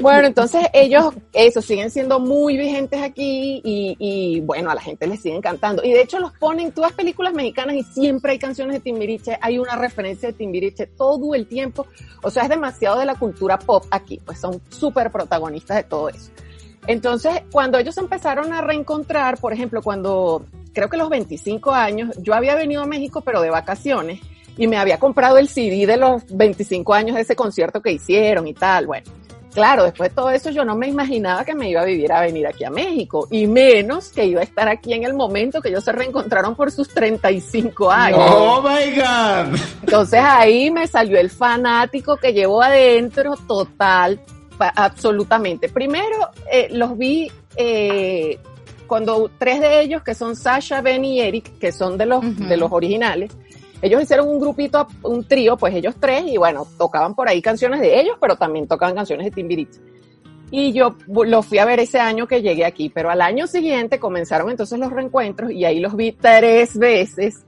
S7: Bueno, entonces ellos, eso, siguen siendo muy vigentes aquí y, y, bueno, a la gente les sigue encantando. Y de hecho los ponen, ves películas mexicanas y siempre hay canciones de Timbiriche, hay una referencia de Timbiriche todo el tiempo. O sea, es demasiado de la cultura pop aquí, pues son súper protagonistas de todo eso. Entonces, cuando ellos empezaron a reencontrar, por ejemplo, cuando creo que los 25 años, yo había venido a México, pero de vacaciones, y me había comprado el CD de los 25 años de ese concierto que hicieron y tal. Bueno, claro, después de todo eso yo no me imaginaba que me iba a vivir a venir aquí a México y menos que iba a estar aquí en el momento que ellos se reencontraron por sus 35 años.
S6: Oh my God.
S7: Entonces ahí me salió el fanático que llevo adentro total, pa- absolutamente. Primero eh, los vi eh, cuando tres de ellos, que son Sasha, Ben y Eric, que son de los, de los originales, ellos hicieron un grupito, un trío, pues ellos tres, y bueno, tocaban por ahí canciones de ellos, pero también tocaban canciones de Timbiriche. Y yo los fui a ver ese año que llegué aquí, pero al año siguiente comenzaron entonces los reencuentros y ahí los vi tres veces.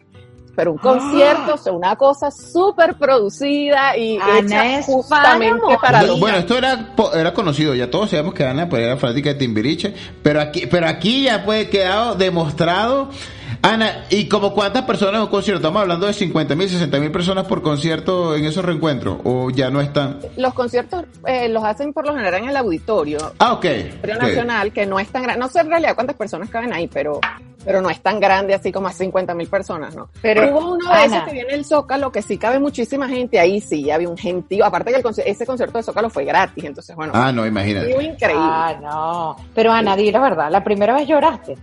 S7: Pero un concierto, o sea, una cosa súper producida y
S8: Ana
S7: hecha justamente para
S6: Bueno,
S7: los
S6: bueno, esto era, po- era conocido, ya todos sabemos que Ana pues, era fanática de Timbiriche, pero aquí, pero aquí ya fue quedado demostrado. Ana, ¿y como cuántas personas en un concierto? Estamos hablando de 50 mil, 60 mil personas por concierto en esos reencuentros, o ya no están.
S7: los conciertos eh, los hacen por lo general en el auditorio,
S6: Ah, ok.
S7: Auditorio
S6: ok.
S7: Nacional, que no es tan grande, no sé en realidad cuántas personas caben ahí, pero, pero no es tan grande así como a 50 mil personas, ¿no?
S8: Pero,
S7: hubo uno de
S8: Ana.
S7: esos que viene el Zócalo, que sí cabe muchísima gente, ahí sí, había un gentío, aparte que el conci- ese concierto de Zócalo fue gratis, entonces bueno,
S6: Ah, no, imagínate.
S7: fue increíble.
S8: Ah, no. Pero Ana, di la verdad, la primera vez lloraste.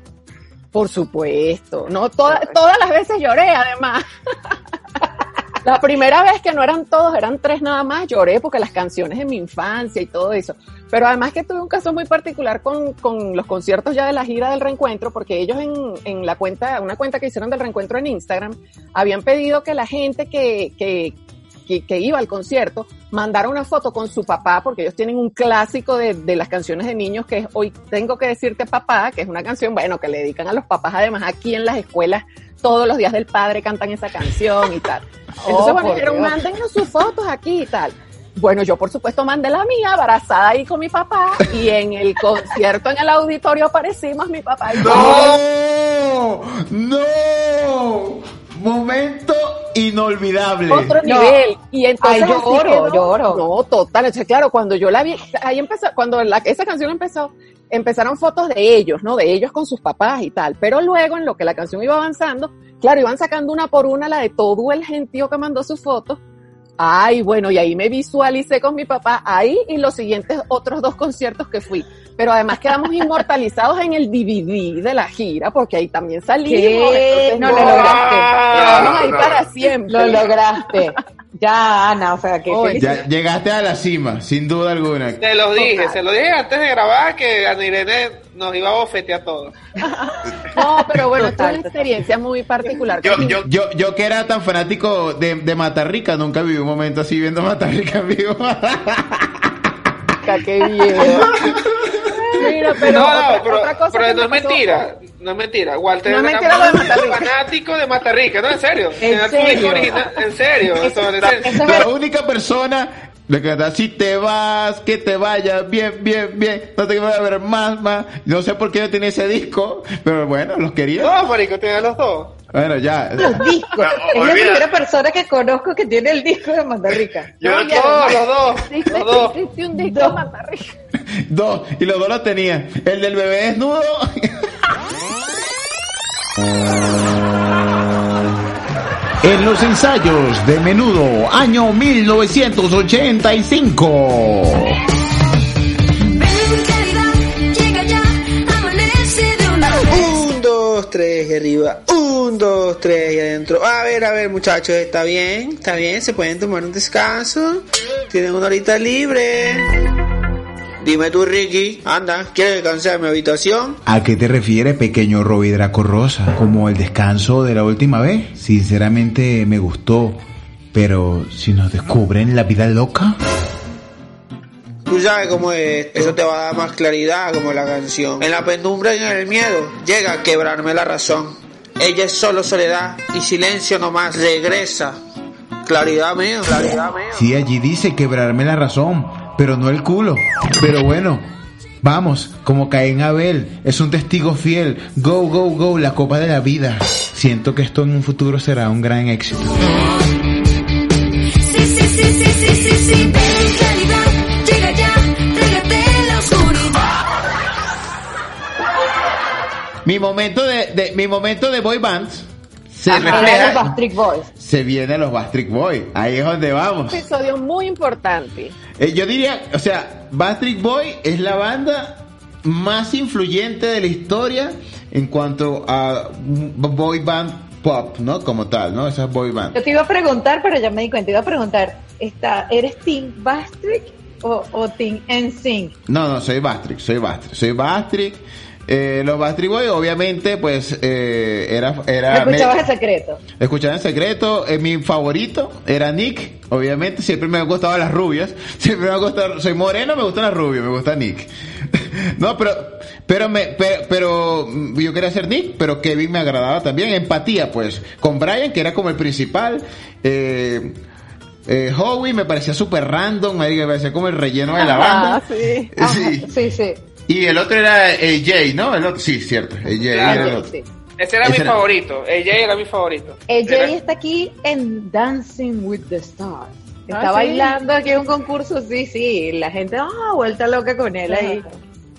S7: Por supuesto, no todas todas las veces lloré además. [LAUGHS] La primera vez que no eran todos, eran tres nada más, lloré porque las canciones de mi infancia y todo eso. Pero además que tuve un caso muy particular con, con los conciertos ya de la gira del reencuentro, porque ellos en, en la cuenta, una cuenta que hicieron del reencuentro en Instagram, habían pedido que la gente que, que, que, que iba al concierto mandara una foto con su papá, porque ellos tienen un clásico de, de las canciones de niños que es Hoy tengo que decirte papá, que es una canción, bueno, que le dedican a los papás, además aquí en las escuelas todos los días del padre cantan esa canción y tal. [LAUGHS] Entonces,
S8: Oh,
S7: bueno, dijeron, mándennos sus fotos aquí y tal. Bueno, yo por supuesto mandé la mía, abrazada ahí con mi papá, y en el concierto en el auditorio aparecimos mi papá y.
S6: ¡No! ¡No! Momento inolvidable.
S7: otro
S8: No.
S7: nivel. Y entonces
S8: Ay,
S7: quedó.
S8: lloro.
S7: No, total. O sea, claro, cuando yo la vi, ahí empezó, cuando la, esa canción empezó, empezaron fotos de ellos, ¿no? De ellos con sus papás y tal. Pero luego, en lo que la canción iba avanzando, claro, iban sacando una por una la de todo el gentío que mandó sus fotos. Ay, bueno, y ahí me visualicé con mi papá, ahí y los siguientes otros dos conciertos que fui. Pero además quedamos inmortalizados en el DVD de la gira, porque ahí también salimos.
S8: ¿Qué?
S7: entonces,
S8: No lo
S7: no,
S8: lograste.
S7: quedamos ahí para siempre.
S8: Lo lograste. Ya, Ana, o sea, que.
S6: Ya llegaste a la cima, sin duda alguna.
S4: Se los dije,
S7: Total.
S4: se lo dije antes de grabar que Ana Irene nos iba a bofetear a todos. [LAUGHS]
S7: No, pero bueno,
S8: Total,
S7: fue una experiencia muy particular.
S1: Yo, yo,
S6: Yo, yo que era tan fanático de, de Matarrica, nunca viví un momento así viendo Matarrica en vivo.
S7: qué bien. [LAUGHS] Mira, pero,
S4: no,
S7: otra,
S4: no, pero,
S7: otra cosa
S4: pero
S7: que
S4: no es
S7: pasó-
S4: mentira. No es mentira. Walter
S7: No es
S4: era
S7: mentira lo de Matarrica.
S4: fanático de Matarrica. No, en serio.
S8: ¿En serio?
S4: En serio.
S8: es
S6: La única persona le canta, si te vas, que te vaya bien, bien, bien, no te voy a ver más, más. No sé por qué yo tenía ese disco, pero bueno, los quería.
S4: No, marico, tiene los dos.
S6: Bueno, ya.
S8: los discos.
S1: No, [LAUGHS]
S8: es la primera persona que conozco que tiene el disco de Mandarrica.
S1: yo
S7: No,
S1: no
S7: ya,
S4: Todos, los dos. [LAUGHS] Los dos.
S7: un disco
S8: Dos.
S7: Matarrica. [LAUGHS]
S6: Dos, y los dos los tenía. El del bebé desnudo. En los ensayos de menudo, año 1985.
S9: Ven claridad, llega ya, amanece de una vez.
S11: Un, dos, tres y arriba. Un, dos, tres y adentro. A ver, a ver, muchachos, ¿está bien? ¿Está bien? ¿Se pueden tomar un descanso? ¿Tienen una horita libre? Dime tú, Ricky. Anda, ¿quieres descansar en mi habitación?
S6: ¿A qué te refieres, pequeño Roby Draco Rosa? ¿Como el descanso de la última vez? Sinceramente me gustó. Pero si nos descubren la vida loca.
S11: Tú sabes cómo es. Eso te va a dar más claridad, como la canción. En la penumbra y en el miedo, llega a quebrarme la razón. Ella es solo soledad y silencio nomás. Regresa. Claridad mío, claridad mío.
S6: Sí, allí dice quebrarme la razón, pero no el culo. Pero bueno, vamos, como Caín Abel, es un testigo fiel. Go, go, go, la copa de la vida. Siento que esto en un futuro será un gran éxito.
S9: Sí, sí, sí, sí, sí, sí, sí. Ven claridad, llega ya, trágate la oscuridad.
S6: Mi momento de, de- mi momento de boy band se
S8: los
S6: refleja,
S8: Backstreet Boys.
S6: se vienen los Backstreet Boys. Ahí es donde vamos.
S7: Un episodio muy importante.
S6: Eh, yo diría, o sea, Backstreet Boy es la banda más influyente de la historia en cuanto a boy band pop, ¿no? Como tal, ¿no? Esas boy band.
S8: Yo te iba a preguntar, pero ya me di cuenta. Te iba a preguntar, está, ¿eres Team Backstreet o, o Team NSYNC?
S6: No, no, soy Backstreet, soy Backstreet, soy Backstreet. Eh, los Backstreet Boys, obviamente, pues, eh, era, era...
S8: ¿Lo escuchabas en secreto?
S6: Escuchaba en secreto, eh, mi favorito era Nick, obviamente, siempre me han gustado las rubias, [LAUGHS] siempre me ha gustado, soy moreno, me gustan las rubias, me gusta Nick. [LAUGHS] no, pero, pero me, pero, pero, mm, yo quería ser Nick, pero Kevin me agradaba también, empatía, pues, con Brian, que era como el principal, eh, eh, Howie me parecía súper random, me parecía como el relleno de la banda.
S7: Ah, [LAUGHS] sí.
S6: Sí.
S8: sí, sí.
S6: Y el otro era AJ, ¿no? El otro, sí, cierto, AJ
S4: Claro,
S6: era el otro.
S8: sí.
S4: Ese era
S6: Ese
S4: mi
S6: era-
S4: favorito. Ella era mi favorito.
S8: AJ
S4: Era-
S8: está aquí en Dancing with the Stars. Está
S7: Ah, ¿sí?
S8: bailando aquí en un concurso, sí, sí. La gente, ah, vuelta loca con él ahí.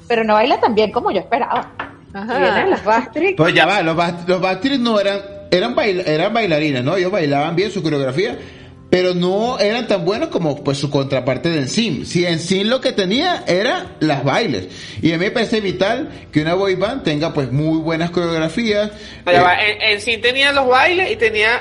S8: Pero no baila tan bien como yo esperaba.
S7: Ajá.
S8: Y vienen las Backstreet.
S6: Pues ya va, los, Back- los Backstreet no eran, eran, bail- eran bailarines, ¿no? Ellos bailaban bien su coreografía, pero no eran tan buenos como pues su contraparte de Ensign. Si Ensign lo que tenía era las bailes. Y a mí me parece vital que una boy band tenga pues muy buenas coreografías.
S4: No, ya
S6: Eh,
S4: tenía los bailes y tenía,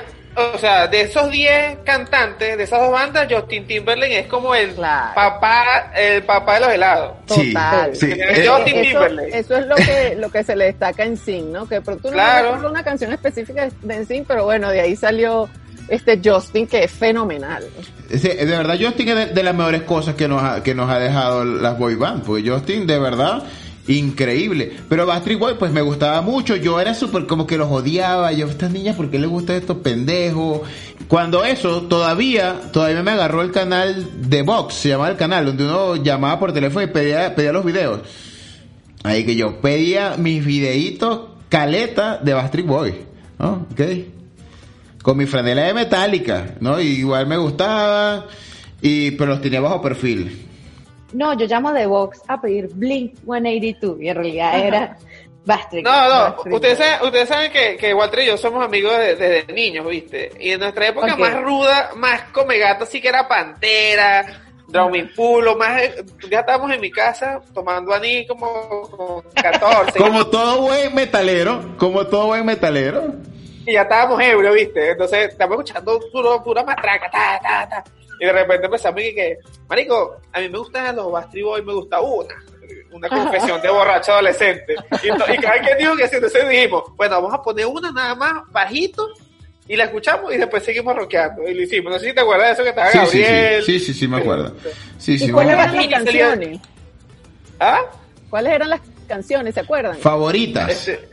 S4: o sea, de esos 10 cantantes de esas dos bandas, Justin Timberlake es como el
S7: Claro.
S4: papá, el papá de los helados.
S7: Total.
S6: sí.
S4: Eh,
S6: Eh,
S4: Justin
S7: eso,
S4: Timberlake.
S7: eso es lo que, lo que se le destaca en Sing, ¿no? Que pero tú no
S4: Claro.
S7: recuerdas una canción específica de Sing, pero bueno, de ahí salió este Justin que es fenomenal.
S6: De verdad Justin es de, las mejores cosas que nos ha, que nos ha dejado las boy band, porque Justin de verdad increíble, pero Backstreet Boy pues me gustaba mucho, yo era súper como que los odiaba, yo estas niñas ¿por qué les gusta estos pendejos? Cuando eso todavía todavía me agarró el canal de Vox, se llamaba el canal donde uno llamaba por teléfono y pedía pedía los videos. Ahí que yo pedía mis videitos caleta de Backstreet Boy, ¿no? ¿Ok? Con mi franela de metálica, ¿no? Y igual me gustaba, y, pero los tenía bajo perfil.
S8: No, yo llamo de Vox a pedir Blink 182 y en realidad era Backstreet.
S4: No, no, ustedes saben, ustedes saben que, que Walter y yo somos amigos de- desde niños, ¿viste? Y en nuestra época
S8: Ok.
S4: más ruda, más come gato, sí que era Pantera, Drumming Pulo, más, ya estábamos en mi casa tomando anís como, como 14. [LAUGHS]
S6: Como todo buen metalero, como todo buen metalero.
S4: Y ya estábamos ebrios, ¿viste? Entonces estamos escuchando puro, pura matraca, ta, ta, ta. Y de repente empezamos y que, marico, a mí me gustan los Bastry Boys, me gusta una. Una confesión de borracho adolescente. Y, cada quien dijo que sí, entonces dijimos, bueno, vamos a poner una nada más bajito y la escuchamos y después seguimos rockeando. Y lo hicimos. No sé si te acuerdas de eso que estaba
S6: Sí, sí, sí,
S4: Gabriel.
S6: sí, sí, sí, me acuerdo. Sí, sí,
S7: ¿Y
S6: me
S7: cuáles eran las canciones?
S4: ¿Ah?
S7: ¿Cuáles eran las canciones? ¿Se acuerdan?
S6: Favoritas.
S4: Este,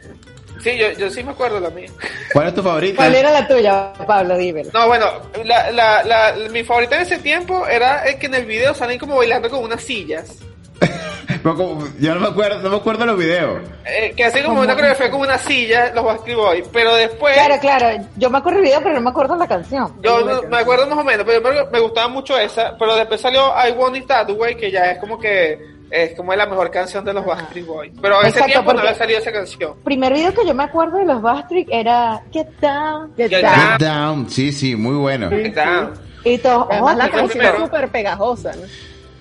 S4: sí, yo, yo sí me acuerdo la mía.
S6: ¿Cuál es tu favorita?
S8: ¿Cuál era la tuya, Pablo? Dímelo.
S4: No, bueno, la, la, la, mi favorita en ese tiempo era el que en el video salen como bailando con unas sillas. [LAUGHS]
S6: Yo no me acuerdo, no me acuerdo los videos.
S4: Eh, que hacen como una coreografía con una silla, los Backstreet Boys. Pero después,
S8: Claro, claro. Yo me acuerdo el video, pero no me acuerdo la canción.
S4: yo no- me acuerdo más o menos, pero me, me gustaba mucho esa. Pero después salió I Want It That Way, que ya es como que es como la mejor canción de los Backstreet Boys. Pero ese
S8: Exacto,
S4: tiempo no había salido esa canción.
S8: primer video que yo me acuerdo de los Backstreet era Get Down.
S7: Get
S4: Get
S7: Down.
S4: Down.
S6: Get Down, sí, sí, muy bueno.
S4: Está.
S8: Y todos,
S7: Además,
S8: oh,
S7: la canción es súper pegajosa, ¿no?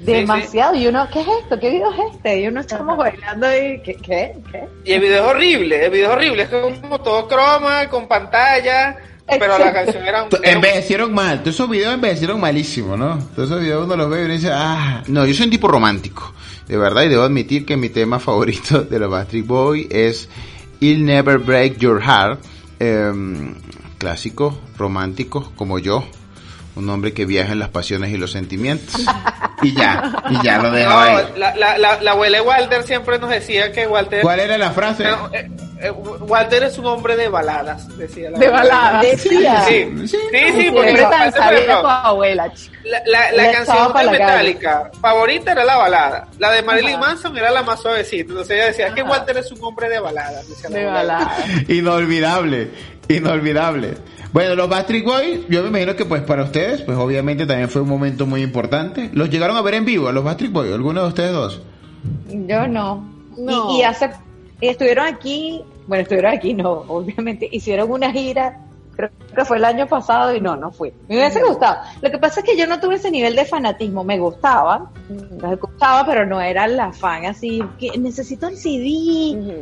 S8: demasiado. Y uno, ¿qué es esto? ¿Qué video es este? Y uno está como bailando y, ¿qué? ¿Qué? ¿Qué?
S4: Y el video es horrible, el video es horrible, es como todo croma, con pantalla, pero la canción era un...
S6: To-
S4: era un-
S6: Envejecieron mal, todos esos videos envejecieron malísimo, ¿no? Todos esos videos uno los ve y uno dice, ah, no, yo soy un tipo romántico, de verdad, y debo admitir que mi tema favorito de los Backstreet Boys es I'll Never Break Your Heart, em, clásico, romántico, como yo, un hombre que viaja en las pasiones y los sentimientos, y ya, y ya lo dejo
S4: No,
S6: ahí.
S4: la, la, la, la abuela Walter siempre nos decía que Walter...
S6: ¿Cuál era la frase?
S4: No, eh, eh, Walter es un hombre de baladas, decía la
S7: De baladas.
S8: Decía.
S4: Sí, sí, sí, porque
S7: tan abuela, chica.
S4: la, la, la
S8: Le
S4: canción de
S8: calle.
S4: Metallica favorita era la balada. La de Marilyn Manson era la más suavecita. Entonces ella decía que Walter es un hombre de baladas. decía la
S7: De balada. [LAUGHS]
S6: Inolvidable, inolvidable. Bueno, los Backstreet Boys, yo me imagino que pues para ustedes, pues obviamente también fue un momento muy importante. ¿Los llegaron a ver en vivo, a los Backstreet Boys? ¿Alguno de ustedes dos?
S8: Yo no.
S7: No.
S8: Y, y hace, y estuvieron aquí, bueno, estuvieron aquí, no, obviamente, hicieron una gira Creo que fue el año pasado y no, no fui. Me hubiese gustado. Lo que pasa es que yo no tuve ese nivel de fanatismo. Me gustaba, los escuchaba, pero no era la fan así, que necesito el CD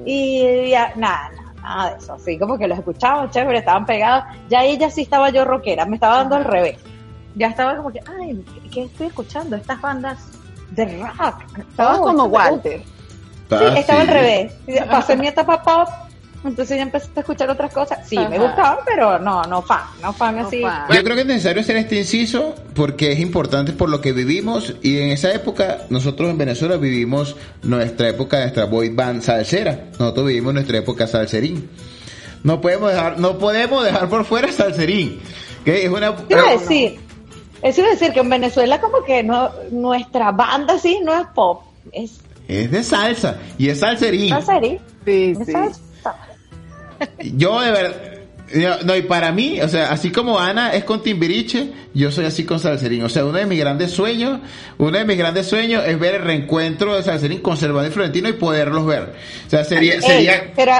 S8: y ya, nada, nada, nada de eso. Así como que los escuchaba, chévere, estaban pegados. Ya ella sí estaba yo rockera, me estaba dando al revés. Ya estaba como que, ay, ¿qué estoy escuchando? Estas bandas de rock.
S7: Estabas
S8: Oh,
S7: como
S8: me
S7: Walter.
S8: Sí,
S6: Ah,
S8: estaba al revés. Pasé mi etapa pop, entonces ya empecé a escuchar otras cosas. Sí, me gustaban, pero no, no fan, no fan
S7: No
S8: así.
S7: fan.
S6: Yo creo que es necesario hacer este inciso porque es importante por lo que vivimos y en esa época nosotros en Venezuela vivimos nuestra época, nuestra boy band salsera. Nosotros vivimos nuestra época salserín. No podemos dejar, no podemos dejar por fuera salserín. Que es una
S8: Quiero decir, eso a decir que en Venezuela como que no, nuestra banda sí no es pop, es
S6: es de salsa y es salserín.
S8: salserí.
S7: Sí,
S8: Es
S7: sí.
S8: salsa.
S6: Yo de verdad yo- no, y para mí, o sea, así como Ana es con Timbiriche, yo soy así con Salserín. O sea, uno de mis grandes sueños, uno de mis grandes sueños es ver el reencuentro de Salserín con Servando y Florentino y poderlos ver. O sea, sería,
S8: Ey,
S6: sería,
S8: pero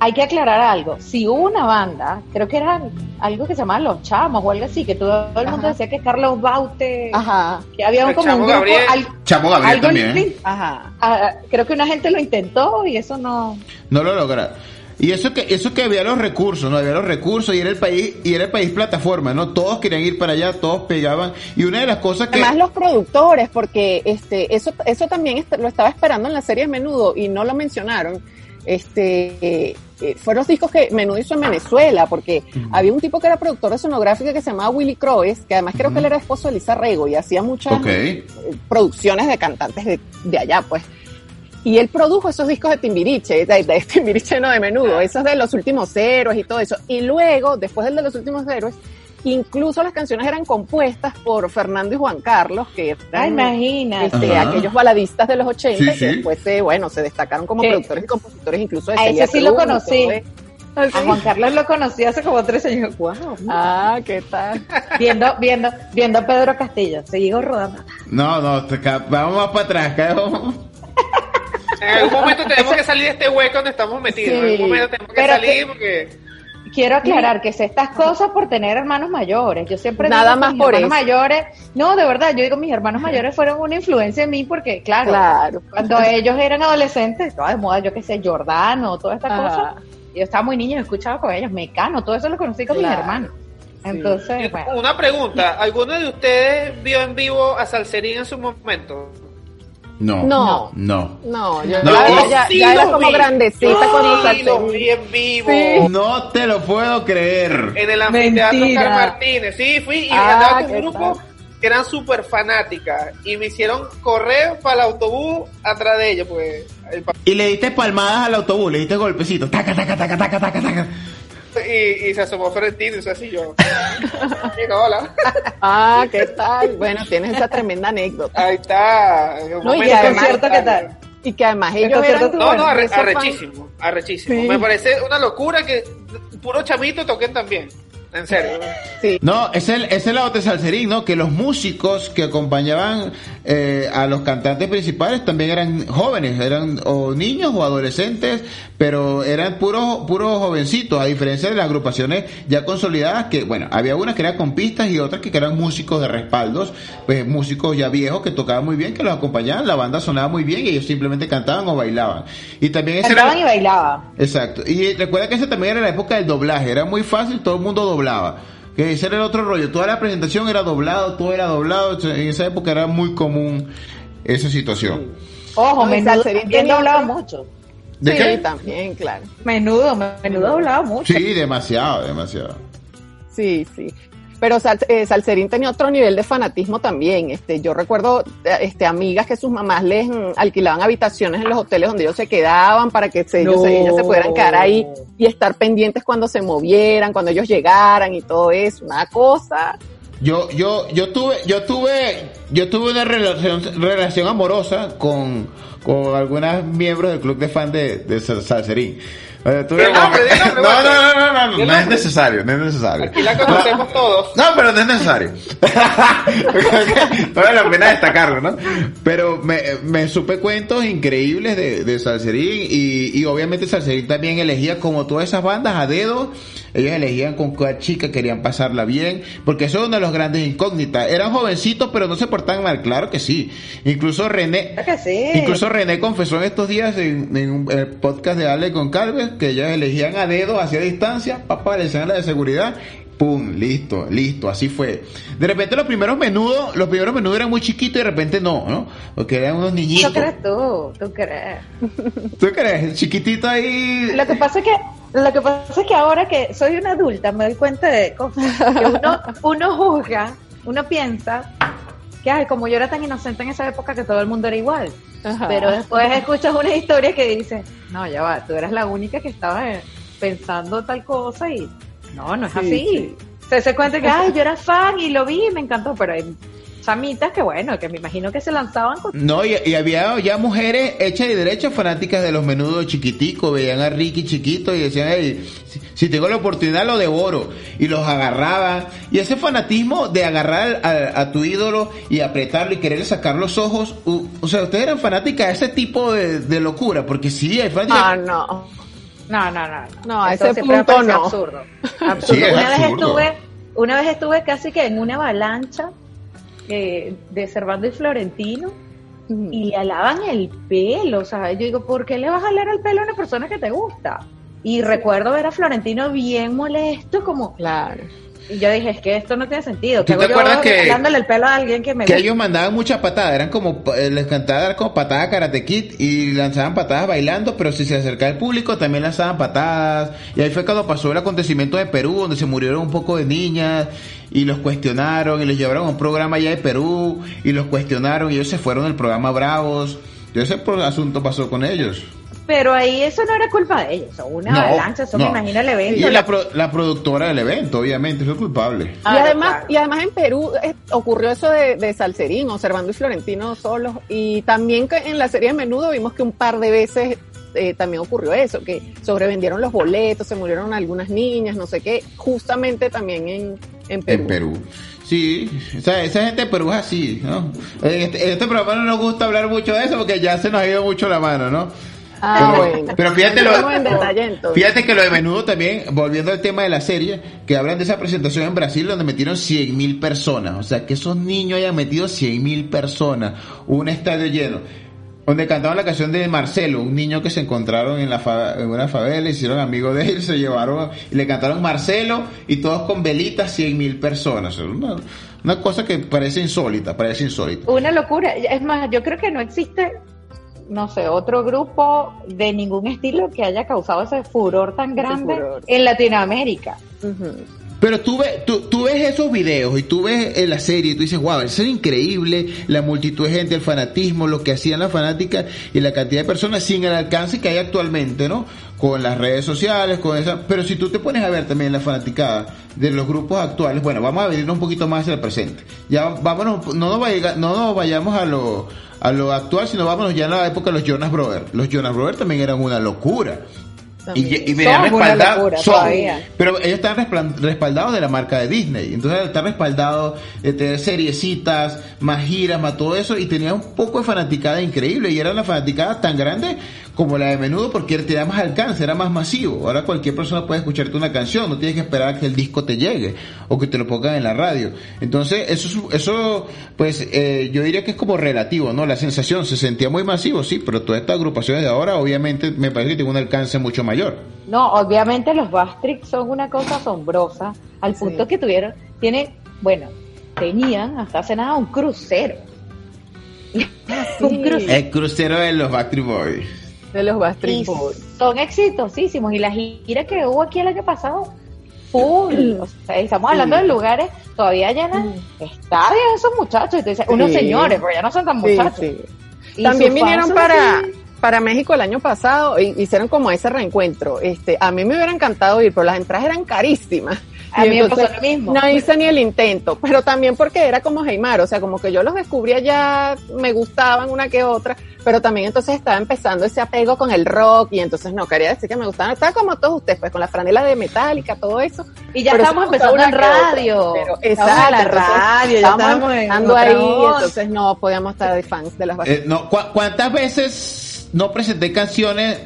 S8: hay que aclarar algo. Si hubo una banda, creo que era algo que se llamaba Los Chamos o algo así, que todo el mundo
S7: Ajá.
S8: decía que Carlos Baute,
S7: Ajá.
S8: que había un, como un grupo,
S4: Gabriel.
S8: al-
S6: Chamo Gabriel
S8: algo
S6: también.
S8: así.
S7: Ajá.
S8: Ah, creo que una gente lo intentó y eso no.
S6: no lo logra. Y eso que, eso que había los recursos, no había los recursos y era el país, y era el país plataforma, ¿no? Todos querían ir para allá, todos pegaban. Y una de las cosas que,
S7: Además los productores, porque este, eso, eso también lo estaba esperando en la serie de Menudo y no lo mencionaron. Este, eh, fueron los discos que Menudo hizo en Venezuela, porque había un tipo que era productor de sonográfica que se llamaba Willy Croes, que además creo que él era esposo de Lisa Rego y hacía muchas eh, producciones de cantantes de, de allá, pues. Y él produjo esos discos de Timbiriche, de, de Timbiriche no de menudo, esos de los últimos héroes y todo eso. Y luego, después del de los últimos héroes, incluso las canciones eran compuestas por Fernando y Juan Carlos, que eran
S8: Ah, imagínate.
S7: este, aquellos baladistas de los 80,
S6: Sí,
S7: que después se, bueno, se destacaron como productores y compositores incluso de
S8: A ese sí lo
S7: Cruz
S8: conocí. A Juan Carlos lo conocí hace como tres años. Wow.
S7: Ah, ¿qué tal?
S8: Viendo, viendo, viendo a Pedro Castillo. Sigo rodando.
S6: no, no, te vamos más para atrás, cabrón. [LAUGHS]
S4: En algún momento tenemos que salir de este hueco donde estamos metidos. En algún momento tenemos que salir
S8: que-
S4: porque.
S8: Quiero aclarar que sé estas cosas por tener hermanos mayores. Yo siempre
S7: Nada
S8: digo
S7: más
S8: mis
S7: por
S8: hermanos
S7: eso.
S8: mayores. No, de verdad, yo digo mis hermanos mayores fueron una influencia en mí porque, claro,
S7: Claro.
S8: cuando ellos eran adolescentes, estaba de moda, yo qué sé, Jordano, toda esta
S7: Ajá.
S8: cosa. Yo estaba muy niño y escuchaba con ellos, Mecano, todo eso lo conocí con mis hermanos. Entonces, bueno.
S4: Una pregunta: ¿alguno de ustedes vio en vivo a Salserín en su momento?
S6: No.
S7: No.
S6: No.
S7: No, yo
S6: No,
S7: ya,
S6: yo
S7: ya-
S4: sí
S7: ya era como grandecita
S4: Yo
S7: cuando
S4: sí
S7: salté.
S4: lo vi en vivo.
S7: Sí.
S6: No te lo puedo creer.
S4: En el anfiteatro
S8: Mentira.
S4: Oscar Martínez. Sí, fui y
S7: Ah,
S4: andaba con un
S7: ¿qué
S4: grupo
S7: tal?
S4: que eran súper fanáticas y me hicieron correr para el autobús atrás de ellos, pues. el
S6: Y le diste palmadas al autobús, le diste golpecitos. Taca, taca, taca, taca, taca, taca.
S4: Y, y se asomó Florentino y eso así yo. Y no, hola.
S7: Ah, ¿qué tal? Bueno, tienes esa tremenda anécdota.
S4: Ahí está.
S7: No, y además-
S8: concierto qué tal?
S7: Y que además
S8: El
S7: ellos eran...
S4: No, no, arre- arrechísimo, arrechísimo.
S7: Sí.
S4: Me parece una locura que puro chamito toquen también. En serio.
S7: Sí.
S6: No, es el, es el lado de Salserín, ¿no? Que los músicos que acompañaban eh, a los cantantes principales también eran jóvenes, eran o niños o adolescentes, pero eran puros puros jovencitos, a diferencia de las agrupaciones ya consolidadas, que bueno, había unas que eran con pistas y otras que eran músicos de respaldos, pues músicos ya viejos que tocaban muy bien, que los acompañaban, la banda sonaba muy bien y ellos simplemente cantaban o bailaban. Y también ese era-
S8: Cantaban y bailaban.
S6: Exacto. Y recuerda que esa también era la época del doblaje. Era muy fácil, todo el mundo doblaba. Que ese era el otro rollo. Toda la presentación era doblado, todo era doblado. En esa época era muy común esa situación.
S8: Ojo,
S7: No, Salserín
S8: también doblaba mucho.
S6: ¿De
S7: sí,
S6: qué?
S7: también, claro.
S8: Menudo, menudo doblaba mucho.
S6: Sí, demasiado, demasiado.
S7: Sí, sí. Pero Sal- eh, Salserín tenía otro nivel de fanatismo también. Este, yo recuerdo eh, este, amigas que sus mamás les mm, alquilaban habitaciones en los hoteles donde ellos se quedaban para que se- ellos, ellas se pudieran quedar ahí y estar pendientes cuando se movieran, cuando ellos llegaran y todo eso. Una cosa.
S6: Yo, yo, yo tuve, yo tuve, yo tuve una relación, relación amorosa con, con algunos miembros del club de fan de, de Sal- Salserín.
S4: El nombre, el nombre,
S6: No, no, no, no, no, no es necesario, no es necesario.
S4: Aquí la conocemos todos.
S6: No, pero no es necesario. vale la pena destacarlo, ¿no? Pero me, me supe cuentos increíbles de, de Salserín y, y obviamente Salserín también elegía como todas esas bandas a dedo. Ellos elegían con cuál chica querían pasarla bien, porque eso es una de las grandes incógnitas. Eran jovencitos, pero no se portaban mal, claro que sí. Incluso René,
S8: Claro que sí.
S6: Incluso René confesó en estos días en, en un- en el podcast de Ale con Calves que ellas elegían a dedo hacia distancia, papá, le la de seguridad, pum, listo, listo, así fue. De repente los primeros menudos, los primeros menudos eran muy chiquitos y de repente no, ¿no? Porque eran unos niñitos.
S8: ¿Tú crees tú? ¿Tú crees?
S6: ¿Tú crees? Chiquitito ahí.
S8: Lo que pasa es que lo que pasa es que ahora que soy una adulta me doy cuenta de cosas que uno, [LAUGHS] uno juzga, uno piensa que ay, como yo era tan inocente en esa época que todo el mundo era igual.
S7: Ajá.
S8: Pero después escuchas una historia que dice, no, ya va, tú eras la única que estaba eh, pensando tal cosa y no, no es
S7: Sí,
S8: así.
S7: sí.
S8: Se se cuenta que, ay, yo era fan y lo vi y me encantó, pero hay chamitas que bueno, que me imagino que se lanzaban con...
S6: No, y, y había ya mujeres hechas y derechas fanáticas de los menudos chiquiticos, veían a Ricky chiquito y decían, hey, si, si tengo la oportunidad lo devoro. Y los agarraban. Y ese fanatismo de agarrar a, a tu ídolo y apretarlo y querer sacar los ojos, u- o sea, ustedes eran fanáticas de ese tipo de, de locura, porque sí, hay fanáticas...
S7: Ah, no.
S8: No, no, no.
S7: No, a
S8: Eso
S7: ese punto no.
S8: Absurdo. Absurdo.
S6: Sí, es
S8: una vez
S6: absurdo.
S8: estuve, una vez estuve casi que en una avalancha eh, de Servando y Florentino y le alaban el pelo, o sea, yo digo, ¿por qué le vas a alar el pelo a una persona que te gusta? Y recuerdo ver a Florentino bien molesto, como,
S7: Claro.
S8: Y yo dije, es que esto no tiene sentido.
S6: ¿Tú
S8: ¿Qué
S6: te acuerdas que-
S8: alándole el pelo a alguien que me
S6: que ellos mandaban muchas patadas, eran como, eh, les cantaba dar como patadas Karate Kid y lanzaban patadas bailando, pero si se acercaba el público también lanzaban patadas. Y ahí fue cuando pasó el acontecimiento de Perú, donde se murieron un poco de niñas y los cuestionaron y los llevaron a un programa allá de Perú y los cuestionaron y ellos se fueron del programa Bravos. Y ese asunto pasó con ellos.
S8: Pero ahí eso no era culpa de ellos, o una
S6: No,
S8: avalancha, eso
S6: no.
S8: me imagino el evento.
S6: Y la, pro- la productora del evento, obviamente, fue culpable.
S7: Y
S8: Claro,
S7: además,
S8: claro.
S7: y además en Perú eh, ocurrió eso de, de Salserín, Observando y Florentino solos. Y también que en la serie de Menudo vimos que un par de veces eh, también ocurrió eso, que sobrevendieron los boletos, se murieron algunas niñas, no sé qué, justamente también en, en Perú.
S6: En Perú. Sí, o sea, esa gente de Perú es así, ¿no? En este, en este programa no nos gusta hablar mucho de eso porque ya se nos ha ido mucho la mano, ¿no?
S7: Ah,
S6: Pero-
S7: bueno.
S6: pero fíjate lo-
S7: en detalle.
S6: Fíjate que lo de menudo también, volviendo al tema de la serie, que hablan de esa presentación en Brasil donde metieron 100 mil personas. O sea, que esos niños hayan metido 100 mil personas. Un estadio lleno. Donde cantaban la canción de Marcelo, un niño que se encontraron en, la fa- en una favela, hicieron amigos de él, [LAUGHS] se llevaron y le cantaron Marcelo y todos con velitas 100 mil personas. O sea, Una, una cosa que parece insólita, parece insólita.
S8: Una locura. Es más, yo creo que no existe, no sé, otro grupo de ningún estilo que haya causado ese furor tan grande
S7: furor.
S8: en Latinoamérica.
S6: Pero tú ves, tú, tú ves esos videos y tú ves en la serie y tú dices, wow, eso es increíble, la multitud de gente, el fanatismo, lo que hacían las fanáticas y la cantidad de personas sin el alcance que hay actualmente, ¿no? Con las redes sociales, con esa... Pero si tú te pones a ver también la fanaticada de los grupos actuales, bueno, vamos a venirnos un poquito más el presente. Ya vámonos, no nos, vaya- no nos vayamos a lo, a lo actual, sino vámonos ya a la época de los Jonas Brothers. Los Jonas Brothers también eran una locura. Y, y venían respaldados,
S8: locura
S6: son,
S8: todavía.
S6: pero ellos están respaldados de la marca de Disney. Entonces están respaldados de tener seriecitas, más giras, más todo eso. Y tenía un poco de fanaticada increíble. Y era una fanaticada tan grande como la de menudo porque tenía más alcance, era más masivo. Ahora cualquier persona puede escucharte una canción. No tienes que esperar a que el disco te llegue o que te lo pongan en la radio. Entonces eso, es- eso pues eh, yo diría que es como relativo, ¿no? La sensación se sentía muy masivo, sí, pero todas estas agrupaciones de ahora obviamente me parece que tienen un alcance mucho mayor.
S8: No, obviamente los Bastrix son una cosa asombrosa, al punto que tuvieron, tienen, bueno, tenían hasta hace nada un crucero. [LAUGHS] un crucero.
S6: El crucero de los Backstreet Boys.
S7: De los Backstreet Boys.
S8: son exitosísimos. Y la gira que hubo aquí el año pasado, full. O sea, estamos hablando de lugares todavía llenan estadios esos muchachos. Unos
S7: Sí.
S8: señores, pero ya no son tan
S7: Sí,
S8: muchachos.
S7: sí. También vinieron para, para México el año pasado hi- hicieron como ese reencuentro. Este, a mí me hubiera encantado ir, pero las entradas eran carísimas.
S8: A mí me pasó lo mismo.
S7: No hice ni el intento, pero también porque era como Heimar, o sea, como que yo los descubrí allá, me gustaban una que otra, pero también entonces estaba empezando ese apego con el rock y entonces no quería decir que me gustaban, estaba como todos ustedes, pues con la franela de Metallica, todo eso.
S8: Y ya
S7: gustaba
S8: empezando en radio.
S7: pero- exacto,
S8: en la
S7: entonces,
S8: radio, ya
S7: estábamos
S8: estábamos en
S7: empezando ahí,
S8: voz.
S7: entonces no podíamos estar de fans de las
S6: Eh, no, ¿cu- ¿Cuántas veces no presenté canciones?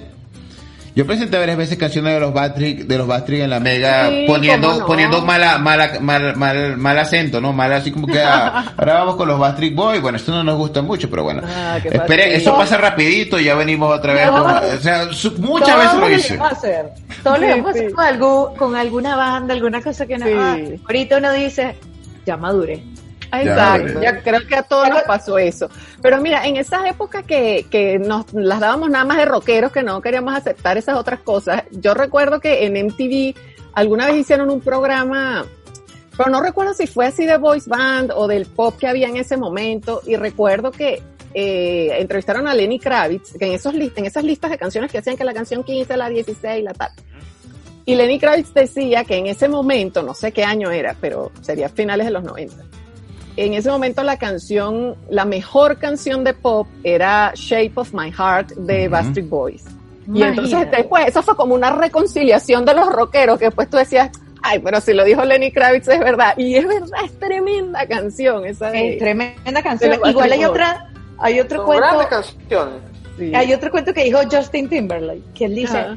S6: Yo presenté varias veces canciones de los Backstreet, de los Backstreet en la Mega,
S7: Sí,
S6: poniendo,
S7: no.
S6: poniendo mala, mala, mal, mal, mal acento, ¿no? Mal así como que ah, [LAUGHS] ahora vamos con los Backstreet Boys. Bueno, esto no nos gusta mucho, pero bueno.
S7: Ah,
S6: Espere, eso pasa rapidito y ya venimos otra vez.
S8: No.
S6: con- o sea, su- muchas veces lo hice.
S8: Todos lo vamos a hacer con, algún- con alguna banda, alguna cosa que no.
S7: Sí.
S8: ah, ahorita uno dice, ya madure.
S7: Exacto,
S6: Ya,
S7: creo que a todos nos pasó eso. Pero mira, en esas épocas que, que nos las dábamos nada más de rockeros, que no queríamos aceptar esas otras cosas, yo recuerdo que en MTV alguna vez hicieron un programa, pero no recuerdo si fue así de voice band o del pop que había en ese momento, y recuerdo que eh, entrevistaron a Lenny Kravitz, que en, esos en esas listas de canciones que hacían que la canción 15, la 16, la tal. Y Lenny Kravitz decía que en ese momento, no sé qué año era, pero sería finales de los 90 en ese momento la canción, la mejor canción de pop era Shape of My Heart de
S6: Ujú.
S7: Backstreet Boys. Y entonces después, eso fue como una reconciliación de los rockeros, que después tú decías, ay, pero si lo dijo Lenny Kravitz es verdad. Y es verdad, es tremenda canción esa de...
S8: Es tremenda canción. Igual hay otra, hay otro
S4: Son
S8: cuento,
S4: grandes canciones.
S7: Sí.
S8: hay otro cuento que dijo Justin Timberlake, que él dice,
S7: Ajá.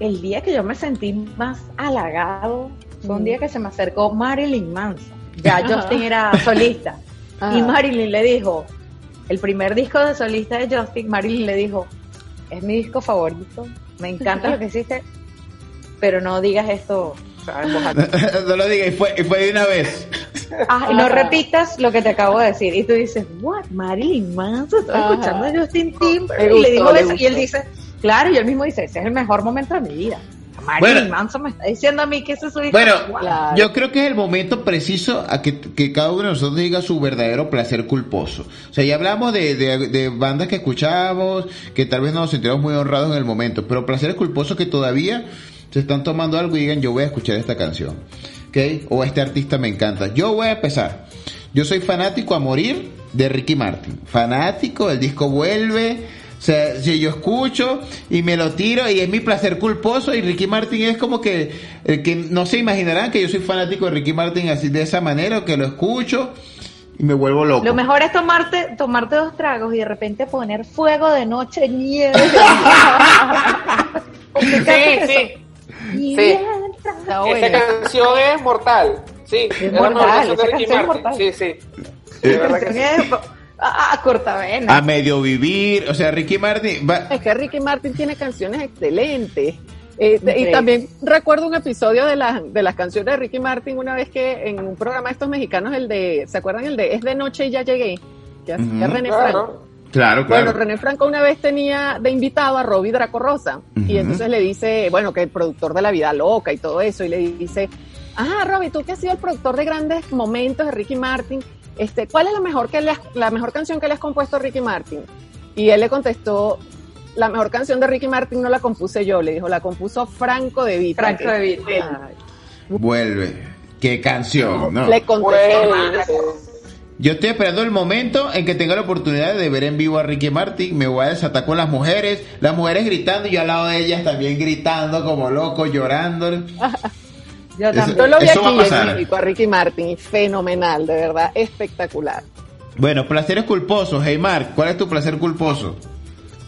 S8: el día que yo me sentí más halagado fue un
S7: Mm.
S8: día que se me acercó Marilyn Manson. Ya
S7: Ajá.
S8: Justin era [LAUGHS] solista.
S7: Ajá.
S8: Y Marilyn le dijo, el primer disco de solista de Justin, Marilyn le dijo, es mi disco favorito, me encanta lo que hiciste, pero no digas esto [LAUGHS]
S6: no lo digas, y fue, y fue de una vez.
S8: Ah, y no repitas lo que te acabo de decir. Y tú dices, what, Marilyn Manson, estaba
S7: Ajá.
S8: escuchando a Justin Timberlake. Y le
S7: le
S8: eso, y él dice, claro, y él mismo dice, ese es el mejor momento de mi vida. Marilyn
S6: Bueno.
S8: Manson me está diciendo a mí que ese es su disco.
S6: Bueno.
S7: Claro.
S6: yo creo que es el momento preciso a que, que cada uno de nosotros diga su verdadero placer culposo. O sea, ya hablamos de, de, de bandas que escuchábamos, que tal vez no nos sentíamos muy honrados en el momento, pero placeres culposos que todavía se están tomando algo y digan, yo voy a escuchar esta canción. ¿Ok? O este artista me encanta. Yo voy a empezar. Yo soy fanático a morir de Ricky Martin. Fanático, el disco vuelve. O sea, si yo escucho y me lo tiro y es mi placer culposo y Ricky Martin es como que el que no se imaginarán que yo soy fanático de Ricky Martin así de esa manera o que lo escucho y me vuelvo loco.
S8: Lo mejor es tomarte, tomarte dos tragos y de repente poner fuego de noche, nieve. [LAUGHS]
S4: Sí, sí.
S8: Y
S4: Sí.
S7: buena.
S4: canción es mortal. Sí, es
S8: mortal, esa canción es mortal.
S4: Sí, sí. De verdad que sí.
S8: Ah, ah, cortavena.
S6: A medio vivir, o sea, Ricky Martin va-
S7: Es que Ricky Martin tiene canciones excelentes. Eh, y también recuerdo un episodio de, las de las canciones de Ricky Martin una vez que en un programa de estos mexicanos, el de, ¿se acuerdan el de Es de noche y ya llegué? Que hacía. René
S4: Claro.
S7: Franco.
S6: Claro, claro.
S7: Bueno, René Franco una vez tenía de invitado a Robbie Draco Rosa y entonces le dice, bueno, que el productor de La Vida Loca y todo eso, y le dice, ah, Robbie, tú que has sido el productor de grandes momentos de Ricky Martin, este, ¿cuál es la mejor, que le has- la mejor canción que le has compuesto a Ricky Martin? Y él le contestó, la mejor canción de Ricky Martin no la compuse yo, le dijo, la compuso Franco de Vita.
S8: Franco de Vita.
S6: Vuelve. Qué canción, ¿no?
S7: Le contestó.
S6: Yo estoy esperando el momento en que tenga la oportunidad de ver en vivo a Ricky Martin. Me voy a desatar con las mujeres, las mujeres gritando y yo al lado de ellas también gritando como loco, llorando. [LAUGHS]
S8: Yo también.
S7: Yo lo vi aquí en México a Ricky Martin, fenomenal, de verdad, espectacular.
S6: Bueno, placeres culposos. Hey Mark, ¿cuál es tu placer culposo?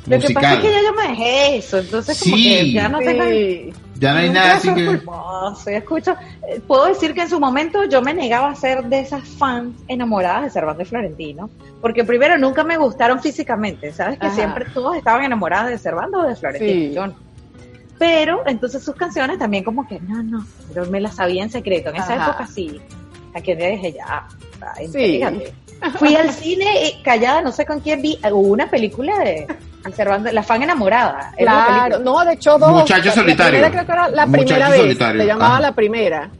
S8: Lo que pasa es
S6: Musical.
S8: que ya yo me dejé eso, entonces como
S6: Sí.
S8: que ya no tengo
S7: Sí.
S6: Ya no hay nada así
S8: placer
S6: que...
S8: culposo. Yo escucho, eh, puedo decir que en su momento yo me negaba a ser de esas fans enamoradas de Servando y Florentino, porque primero nunca me gustaron físicamente, sabes que
S7: Ajá.
S8: siempre todos estaban enamoradas de Servando o de Florentino,
S7: Sí.
S8: yo no. Pero entonces sus canciones también como que no, no, pero me las sabía en secreto, en esa
S7: Ajá.
S8: época sí. A que le dije ya, ay,
S7: Sí.
S8: fíjate. [LAUGHS] Fui al cine y callada, no sé con quién vi, hubo una película de, Servando, La fan enamorada.
S7: Claro, no, de hecho dos.
S6: Muchacho
S7: La-
S6: solitario.
S7: La primera creo que era la
S6: Muchacho
S7: primera vez.
S6: solitario,
S7: Se llamaba
S6: ajá.
S7: La Primera.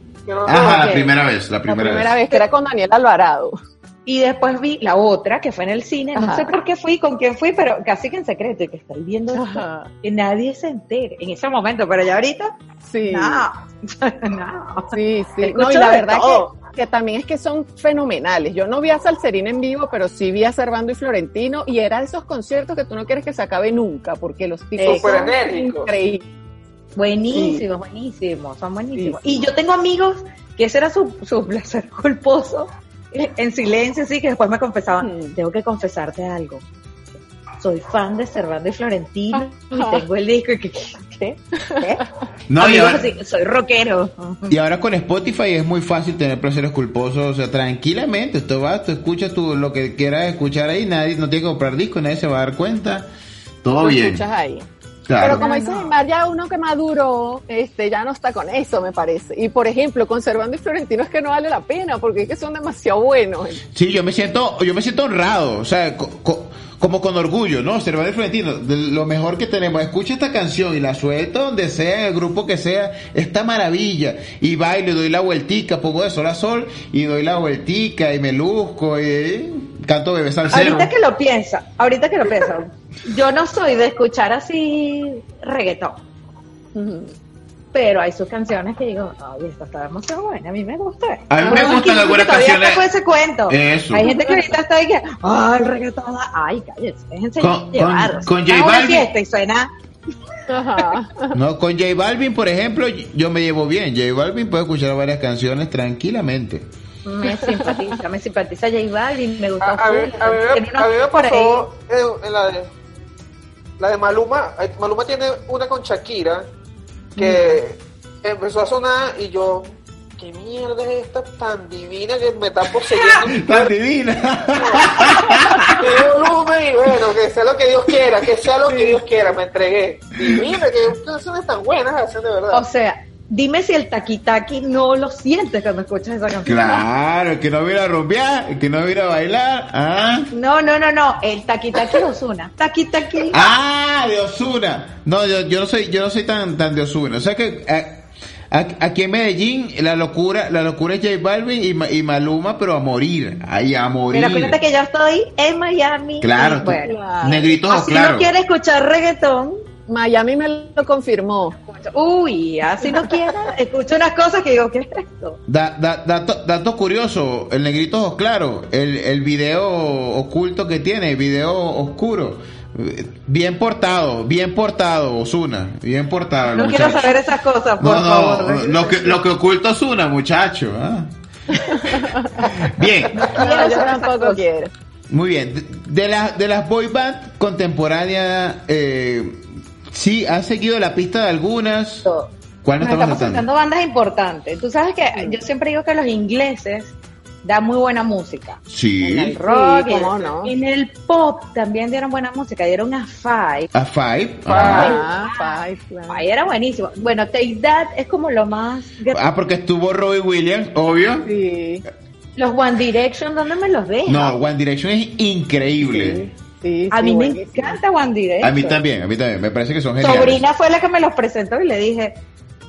S6: Ajá, la primera vez, la
S7: La
S6: primera,
S7: primera
S6: vez.
S7: vez, que era con Daniel Alvarado.
S8: Y después vi la otra, que fue en el cine. No
S7: Ajá.
S8: sé por qué fui, con quién fui, pero casi que en secreto. Y que estoy viendo esto. Que nadie se entere en ese momento. Pero ya ahorita,
S7: Sí.
S8: no. [LAUGHS] no.
S7: Sí, sí. No, y la verdad
S8: todo.
S7: que, que también es que son fenomenales. Yo no vi a Salserín en vivo, pero sí vi a Servando y Florentino y era de esos conciertos que tú no quieres que se acabe nunca, porque los tipos son increíbles.
S8: Buenísimos, buenísimos, son buenísimos. Y yo tengo amigos que ese era su, su placer culposo, [LAUGHS] en silencio, sí, que después me confesaban, tengo que confesarte algo. Soy fan de Servando y Florentino y tengo el disco y que, ¿qué? ¿Qué?
S6: No,
S8: Amigos
S6: ahora,
S8: así, soy rockero.
S6: y ahora con Spotify es muy fácil tener placeres culposos, o sea, tranquilamente, tú vas, tú escuchas tú lo que quieras escuchar ahí, nadie no tiene que comprar disco, nadie se va a dar cuenta, todo
S7: Lo
S6: bien.
S7: escuchas ahí.
S6: Claro.
S7: Pero como dice Neymar, ya uno que maduró, este, ya no está con eso, me parece. Y por ejemplo, conservando y Florentino es que no vale la pena, porque es que son demasiado buenos.
S6: Sí, yo me siento, yo me siento honrado, o sea, co- co- como con orgullo, ¿no? Cervantes Florentino, lo mejor que tenemos, escucha esta canción y la suelto donde sea, en el grupo que sea, esta maravilla, y bailo, doy la vueltica, pongo de sol a sol, y doy la vueltica, y me luzco, y eh, canto bebé salsero.
S8: Ahorita que lo piensa, ahorita que lo piensa, yo no soy de escuchar así reggaetón, pero hay sus canciones que digo, ay, esta está demasiado buena, a mí me gusta.
S6: A mí me gustan algunas
S8: todavía
S6: canciones-
S8: está con ese cuento.
S6: Eso.
S8: Hay gente que ahorita está ahí que, ay, el reggaetón, ay, cállese, déjense
S6: Con-
S8: llevar.
S6: con- J
S8: una
S6: Balvin.
S8: fiesta y suena,
S7: Ajá.
S6: No, con J Balvin, por ejemplo, yo me llevo bien. J Balvin puede escuchar varias canciones tranquilamente.
S8: Me simpatiza, me simpatiza J Balvin, me gusta
S4: A, a a a mí me pasó en, en la de la de Maluma. eh, Maluma tiene una con Shakira que empezó a sonar y yo, ¿qué mierda es esta tan divina que me está poseyendo? [LAUGHS]
S6: Tan divina.
S4: ¡Qué volumen! Y bueno, que sea lo que Dios quiera, que sea lo que Dios quiera, me entregué. Divina, que canciones tan buenas hacen de verdad.
S8: O sea, dime si el taqui taqui no lo sientes cuando escuchas esa canción.
S6: Claro, el que no viera a rumbear, el que no viera a bailar. Ah,
S8: No, no, no, no, el taqui taqui de Ozuna. [LAUGHS] Taqui taqui.
S6: ah de Osuna. No, yo, yo no soy, yo no soy tan, tan de Osuna. O sea que a- aquí en Medellín la locura, la locura es J Balvin y, y Maluma, pero a morir, ay, a morir.
S8: Mira, fíjate que yo estoy en Miami.
S6: Claro,
S8: bueno,
S7: Claro.
S8: así
S6: claro.
S8: no quiere escuchar reggaetón.
S7: Miami me lo confirmó.
S8: Uy, así no quiere. Escucho unas cosas que digo, ¿qué es esto?
S6: Da, da- dato, dato curioso, el negrito ojos claro, el, el video oculto que tiene, el video oscuro, bien portado, bien portado, Osuna, bien portado.
S8: No quiero saber esas cosas, por
S6: No,
S8: favor.
S6: no, lo que, lo que oculta Osuna, muchacho. ah. Bien,
S7: No, yo tampoco quiero.
S6: muy bien. De, de las de las boy band contemporáneas, eh, sí, ¿has seguido la pista de algunas? ¿Cuál nos
S8: Nos
S6: estamos
S8: sentando bandas importantes. Tú sabes que yo siempre digo que los ingleses dan muy buena música. En
S6: Sí,
S8: el rock,
S7: Sí,
S8: en-
S7: no.
S8: en el pop también dieron buena música, dieron a Five.
S6: a Five.
S7: Ah, Five, claro.
S8: Five era buenísimo. Bueno, Take That es como lo más...
S6: Ah, porque estuvo Robbie Williams, obvio.
S7: Sí,
S8: Los One Direction, ¿dónde me los dejan?
S6: No, One Direction es increíble.
S7: sí,
S8: a
S7: sí,
S8: mí me
S7: buenísimo.
S8: encanta One Direction.
S6: A mí también, a mí también. Me parece que son geniales.
S8: Sobrina fue la que me los presentó y le dije,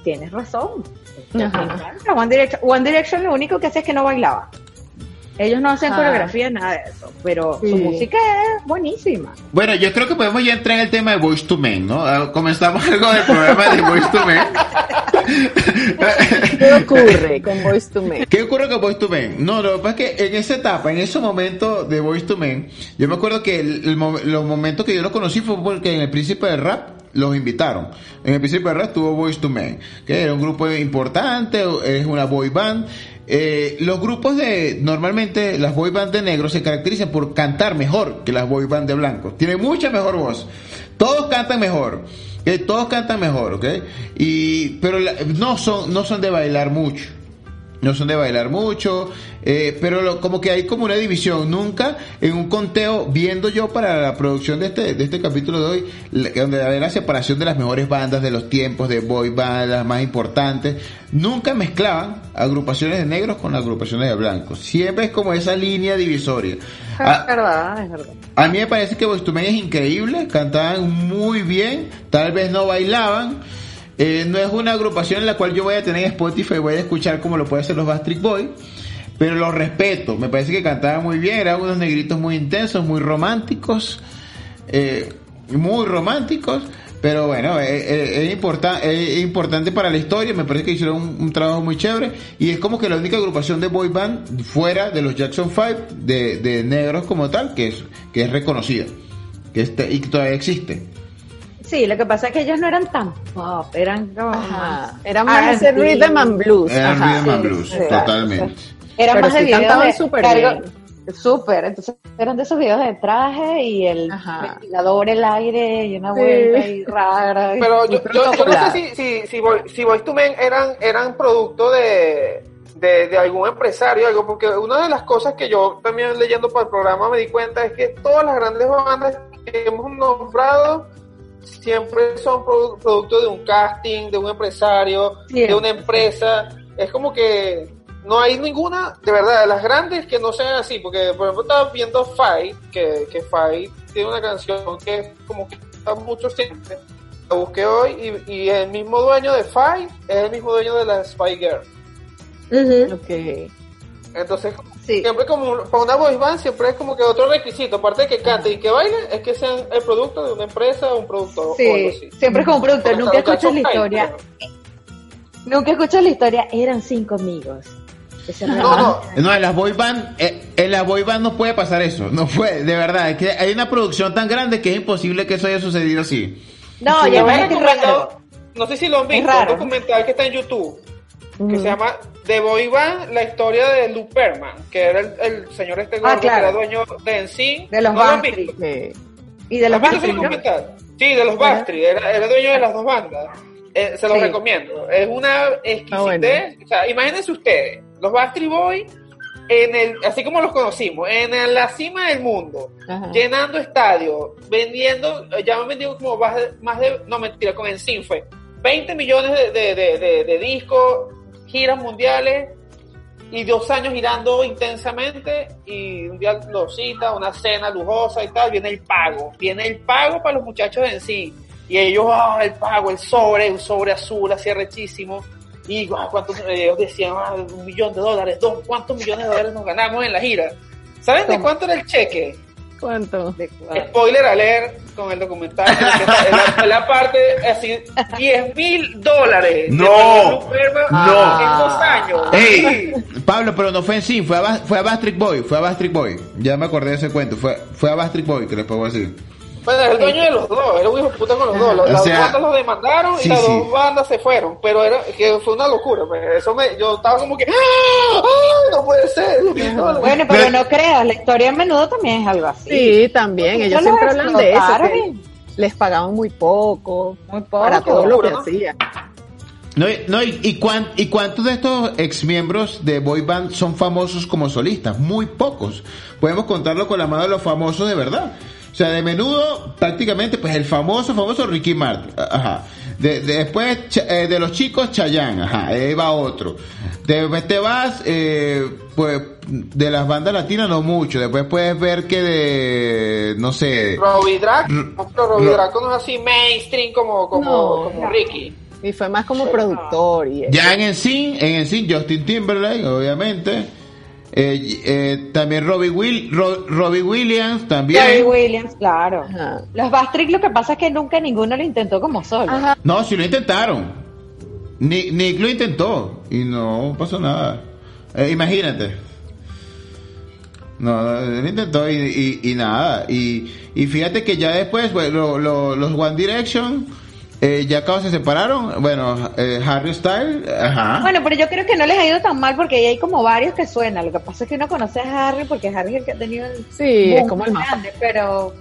S8: tienes razón. Me encanta One Direction. One Direction lo único que hacía es que no bailaba. Ellos no hacen
S7: Ah.
S8: coreografía, nada de eso. Pero su
S7: Sí.
S8: música es buenísima.
S6: Bueno, yo creo que podemos ya entrar en el tema de Voice to Men, ¿no? Ah, Comenzamos [LAUGHS] algo del programa de Voice to Men.
S7: ¿Qué ocurre con Boys to Men?
S6: ¿Qué ocurre con Voice to Men? No, lo que pasa es que en esa etapa, en ese momento de Voice to Men, yo me acuerdo que el, el los momentos que yo los conocí fue porque en el Príncipe del Rap los invitaron. En el Príncipe del Rap estuvo Voice to Men, que era un grupo importante, es una boy band. Eh, los grupos de, normalmente las boy band de negros se caracterizan por cantar mejor que las boy band de blancos. Tienen mucha mejor voz. Todos cantan mejor. Todos cantan mejor, ¿ok? Y, pero la- no son, no son de bailar mucho no son de bailar mucho, eh, pero lo- como que hay como una división. Nunca en un conteo, viendo yo para la producción de este, de este capítulo de hoy, la- donde había la separación de las mejores bandas de los tiempos, de boy band, las más importantes, nunca mezclaban agrupaciones de negros con agrupaciones de blancos. Siempre es como esa línea divisoria. Ah,
S8: Es verdad, es verdad.
S6: a mí me parece que Boyz es increíble, cantaban muy bien, tal vez no bailaban. Eh, no es una agrupación en la cual yo voy a tener en Spotify y voy a escuchar como lo puede hacer los Backstreet Boys. pero los respeto. Me parece que cantaban muy bien, eran unos negritos muy intensos, muy románticos, eh, muy románticos. Pero bueno, eh, es, importa- es importante para la historia, me parece que hicieron un, trabajo muy chévere y es como que la única agrupación de boy band fuera de los Jackson 5 de, negros como tal que es, que es reconocida que este, y todavía existe.
S8: Sí, lo que pasa es que ellos no eran tan pop, eran como
S7: Ajá.
S8: más...
S7: Era más
S8: R&B.
S7: rhythm and blues.
S6: Era
S7: Ajá.
S6: rhythm and
S8: sí,
S6: blues,
S8: sí.
S6: totalmente.
S8: Era
S7: Pero
S8: más de
S7: sí
S8: videos
S7: cantaban
S8: de
S7: súper bien.
S8: Súper, entonces eran de esos videos de traje y el
S7: Ajá.
S8: ventilador, el aire y una
S7: Sí.
S8: vuelta ahí rara. y- [LAUGHS]
S4: Pero
S8: y
S4: yo, yo, yo no sé si, si, si, Boy- si Boyz II Men eran, eran producto de, de, de algún empresario o algo, porque una de las cosas que yo también leyendo para el programa me di cuenta es que todas las grandes bandas que hemos nombrado siempre son produ- producto de un casting, de un empresario, de una empresa. Es como que no hay ninguna, de verdad, de las grandes que no sean así, porque por ejemplo estaba viendo Fight, que, que Fight tiene una canción que es como que está mucho siempre. La busqué hoy y, y el mismo dueño de Fight es el mismo dueño de la Spy Girl.
S7: Ok.
S4: Entonces,
S8: Sí.
S4: siempre como para una voice band siempre es como que otro requisito, aparte de que cante y que baile, es que sean el producto de una empresa o un productor o algo
S8: Sí,
S4: así.
S8: siempre es como un productor,
S4: Porque
S8: nunca escuchas la historia,
S4: Five,
S8: nunca escuchas la historia, eran cinco amigos. se
S4: No, no,
S6: No, en las boy band, eh, en las boy band no puede pasar eso, no puede, de verdad, es que hay una producción tan grande que es imposible que eso haya sucedido así.
S8: No,
S4: Yo
S8: ya
S4: había
S8: ves que es
S4: recomendado-
S8: raro.
S4: no sé si lo han visto, un documental que está en YouTube, que se llama The Boy Band, la historia de Lou Pearlman, que era el, el señor este gordo
S8: Ah, claro.
S4: que era dueño de NSYNC.
S8: De los
S4: ¿No lo?
S7: Sí.
S8: Y de los
S4: ¿Has visto ese
S8: Backstreet, ¿no?
S4: Sí, de los Backstreet, era, era dueño de las dos bandas. Eh, se los
S8: Sí.
S4: recomiendo. Es una
S7: Ah, bueno.
S4: exquisitez. O sea, imagínense ustedes, los Backstreet Boys, en el, así como los conocimos, en el- la cima del mundo,
S7: Ajá.
S4: llenando estadios, vendiendo, eh, ya han vendido como más de, más de no mentira, con fue 20 millones de, de, de, de- de discos, giras mundiales y dos años girando intensamente y un día lo cita, una cena lujosa y tal, viene el pago, viene el pago para los muchachos en sí y ellos, ah, el pago, el sobre, un sobre azul así rechísimo y ah, cuántos, eh, ellos decían, ah, un millón de dólares, dos, ¿cuántos millones de dólares nos ganamos en la gira? ¿Saben de cuánto era el cheque?
S7: ¿Cuánto?
S8: De.
S4: Spoiler alert con el documental. la, la parte así, 10 mil dólares.
S6: No, no.
S4: En dos años.
S6: ¡Ey! Pablo, pero no fue en sí, fue a, fue a Bastric Boy, fue a Bastric Boy. Ya me acordé de ese cuento, fue, fue a Bastric Boy que les puedo decir.
S4: Bueno, es el dueño de los dos, era un hijo de puta con los dos. Los-
S6: O
S4: Las
S6: sea,
S4: dos bandas los demandaron
S6: sí,
S4: y las
S6: sí.
S4: dos bandas se fueron. Pero era que fue una locura. pues, Eso me, yo estaba como que, ¡ah! ¡Ah! No puede ser.
S8: Bueno, pero
S6: Pero-
S8: no creas, la historia a menudo también es algo así.
S7: Sí, también. Ellos siempre hablan de eso. que les pagaban muy poco
S8: Muy poco.
S7: para todo lo que
S4: ¿no?
S7: hacían.
S6: No, no, y, y, cuán- ¿Y cuántos de estos ex miembros de Boy Band son famosos como solistas? Muy pocos. Podemos contarlo con la mano de los famosos de verdad. O sea, de menudo, prácticamente, pues el famoso, famoso Ricky Martin. Ajá. De, de- después, eh, de los chicos, Chayanne. Ajá. Ahí va otro. Después te vas, eh, pues, de las bandas latinas no mucho. Después puedes ver que de, no sé.
S4: Robbie Drac,
S6: R-
S4: pero Robbie
S6: Ro-
S4: Drac no es así mainstream como, como,
S7: No.
S4: como Ricky.
S7: Y fue más como productor y eso.
S6: Ya en Ensign, en Ensign, Justin Timberlake, obviamente. Eh, eh, también Robbie, Will, Ro- Robbie Williams, también.
S8: Terry Williams, claro.
S7: Ajá.
S8: Los Bastric lo que pasa es que nunca ninguno lo intentó como solo.
S7: Ajá.
S6: No, si lo intentaron. Nick, Nick lo intentó y no pasó nada. Eh, imagínate. No, él intentó y, y- y nada. Y, y fíjate que ya después, bueno, lo- lo- los One Direction, eh, ya casi se separaron. Bueno, eh, Harry Styles, ajá.
S8: Bueno, pero yo creo que no les ha ido tan mal porque ahí hay como varios que suenan. Lo que pasa es que uno conoce a Harry porque Harry es el que ha tenido el
S7: Sí, es como el más.
S8: grande, pero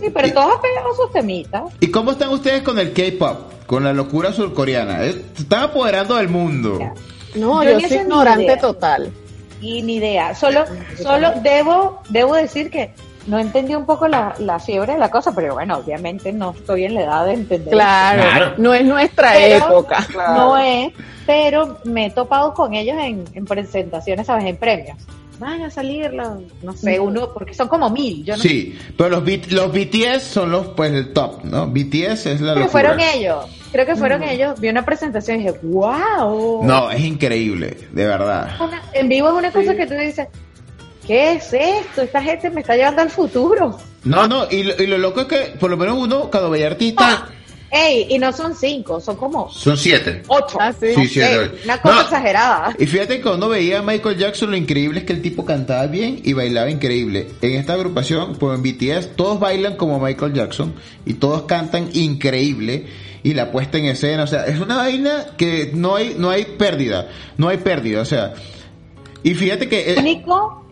S8: sí, pero todos han pegado sus temitas.
S6: ¿Y cómo están ustedes con el K-pop? Con la locura surcoreana. Eh, Se están apoderando del mundo.
S7: No,
S8: Yo
S7: yo, soy ignorante
S8: idea.
S7: total.
S8: Y ni idea. Solo, solo debo, debo decir que no entendí un poco la, la fiebre de la cosa, pero bueno, obviamente no estoy en la edad de entender.
S7: Claro,
S6: Claro.
S7: no es nuestra
S8: Pero-
S7: época.
S8: No es, pero me he topado con ellos en, en presentaciones, ¿sabes? En premios. Van a salir los, no sé, uno, porque son como mil. Yo no
S6: Sí, pero los, B- los BTS son los, pues, el top, ¿no? BTS es la
S8: Pero
S6: locura.
S8: fueron ellos. creo que fueron ellos, vi una presentación y dije, wow.
S6: No, es increíble, de verdad.
S8: Una- en vivo es una cosa que tú dices, ¿qué es esto? Esta gente me está llevando al futuro.
S6: No, no, y lo, y lo loco es que por lo menos uno, cuando veía artista,
S8: Ey, y no son cinco, son como
S6: son siete.
S8: ocho.
S6: Sí, siete.
S8: Ey, una cosa
S6: No,
S8: exagerada.
S6: Y fíjate que cuando veía a Michael Jackson, lo increíble es que el tipo cantaba bien y bailaba increíble. En esta agrupación, pues en BTS, todos bailan como Michael Jackson y todos cantan increíble. Y la puesta en escena, o sea, es una vaina que no hay, no hay pérdida, no hay pérdida, o sea. Y fíjate que... Eh,
S8: único,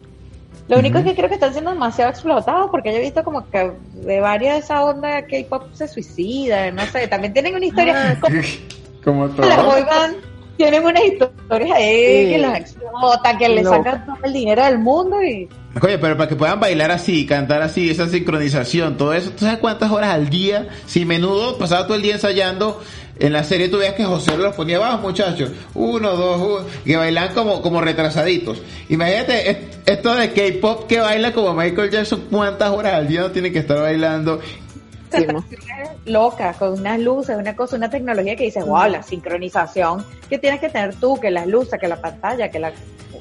S8: lo único es que creo que están siendo demasiado explotados porque yo he visto como que de varias de esa onda K-pop se suicidan, no sé, también tienen una historia como [LAUGHS]
S6: como todo.
S8: las boy band tienen unas historias ahí
S7: Sí.
S8: que las explotan, que le sacan todo el dinero del mundo y
S6: Oye, pero para que puedan bailar así, cantar así, esa sincronización, todo eso, ¿tú sabes cuántas horas al día? Si menudo pasaba todo el día ensayando, en la serie tú veías que José los ponía abajo, muchachos, uno, dos, uno, que bailan como, como retrasaditos. Imagínate, es- esto de K-pop que baila como Michael Jackson, ¿cuántas horas al día no tienen que estar bailando?
S8: loca, con unas luces, una cosa, una tecnología que dices, wow, la sincronización que tienes que tener tú, que las luces, que la pantalla, que la...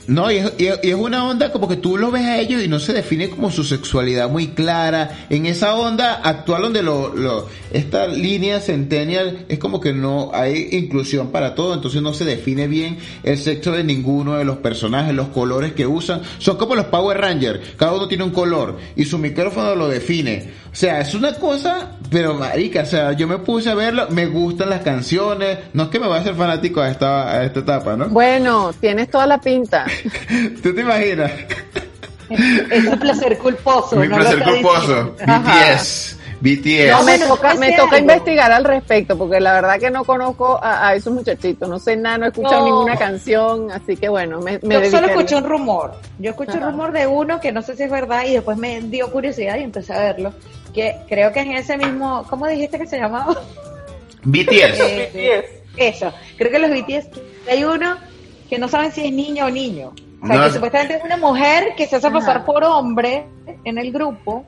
S6: No, y es, y es- una onda como que tú lo ves a ellos y no se define como su sexualidad muy clara. En esa onda actual donde lo, lo, esta línea centennial es como que no hay inclusión para todo, entonces no se define bien el sexo de ninguno de los personajes, los colores que usan. Son como los Power Rangers, cada uno tiene un color y su micrófono lo define. O sea, es una cosa, pero marica, o sea, yo me puse a verlo, me gustan las canciones, no es que me vaya a ser fanático a esta, a esta etapa, ¿no?
S7: Bueno, tienes toda la pinta. [LAUGHS]
S6: ¿Tú te imaginas?
S8: Es un placer culposo.
S6: Mi
S8: no
S6: placer culposo.
S8: diciendo. Ajá.
S6: BTS. BTS.
S7: No, me toca, me toca investigar al respecto, porque la verdad que no conozco a, a esos muchachitos, no sé nada, no he escuchado
S8: No.
S7: ninguna canción, así que bueno, me, me
S8: Yo solo escuché un rumor. Yo escuché un rumor de uno que no sé si es verdad y después me dio curiosidad y empecé a verlo. Que creo que en ese mismo, ¿cómo dijiste que se llamaba?
S6: BTS.
S8: Eh, Eso. Creo que los BTS hay uno que no saben si es niño o niño. O sea,
S6: No,
S8: que
S6: es-
S8: supuestamente es una mujer que se hace pasar
S7: Ajá.
S8: por hombre en el grupo,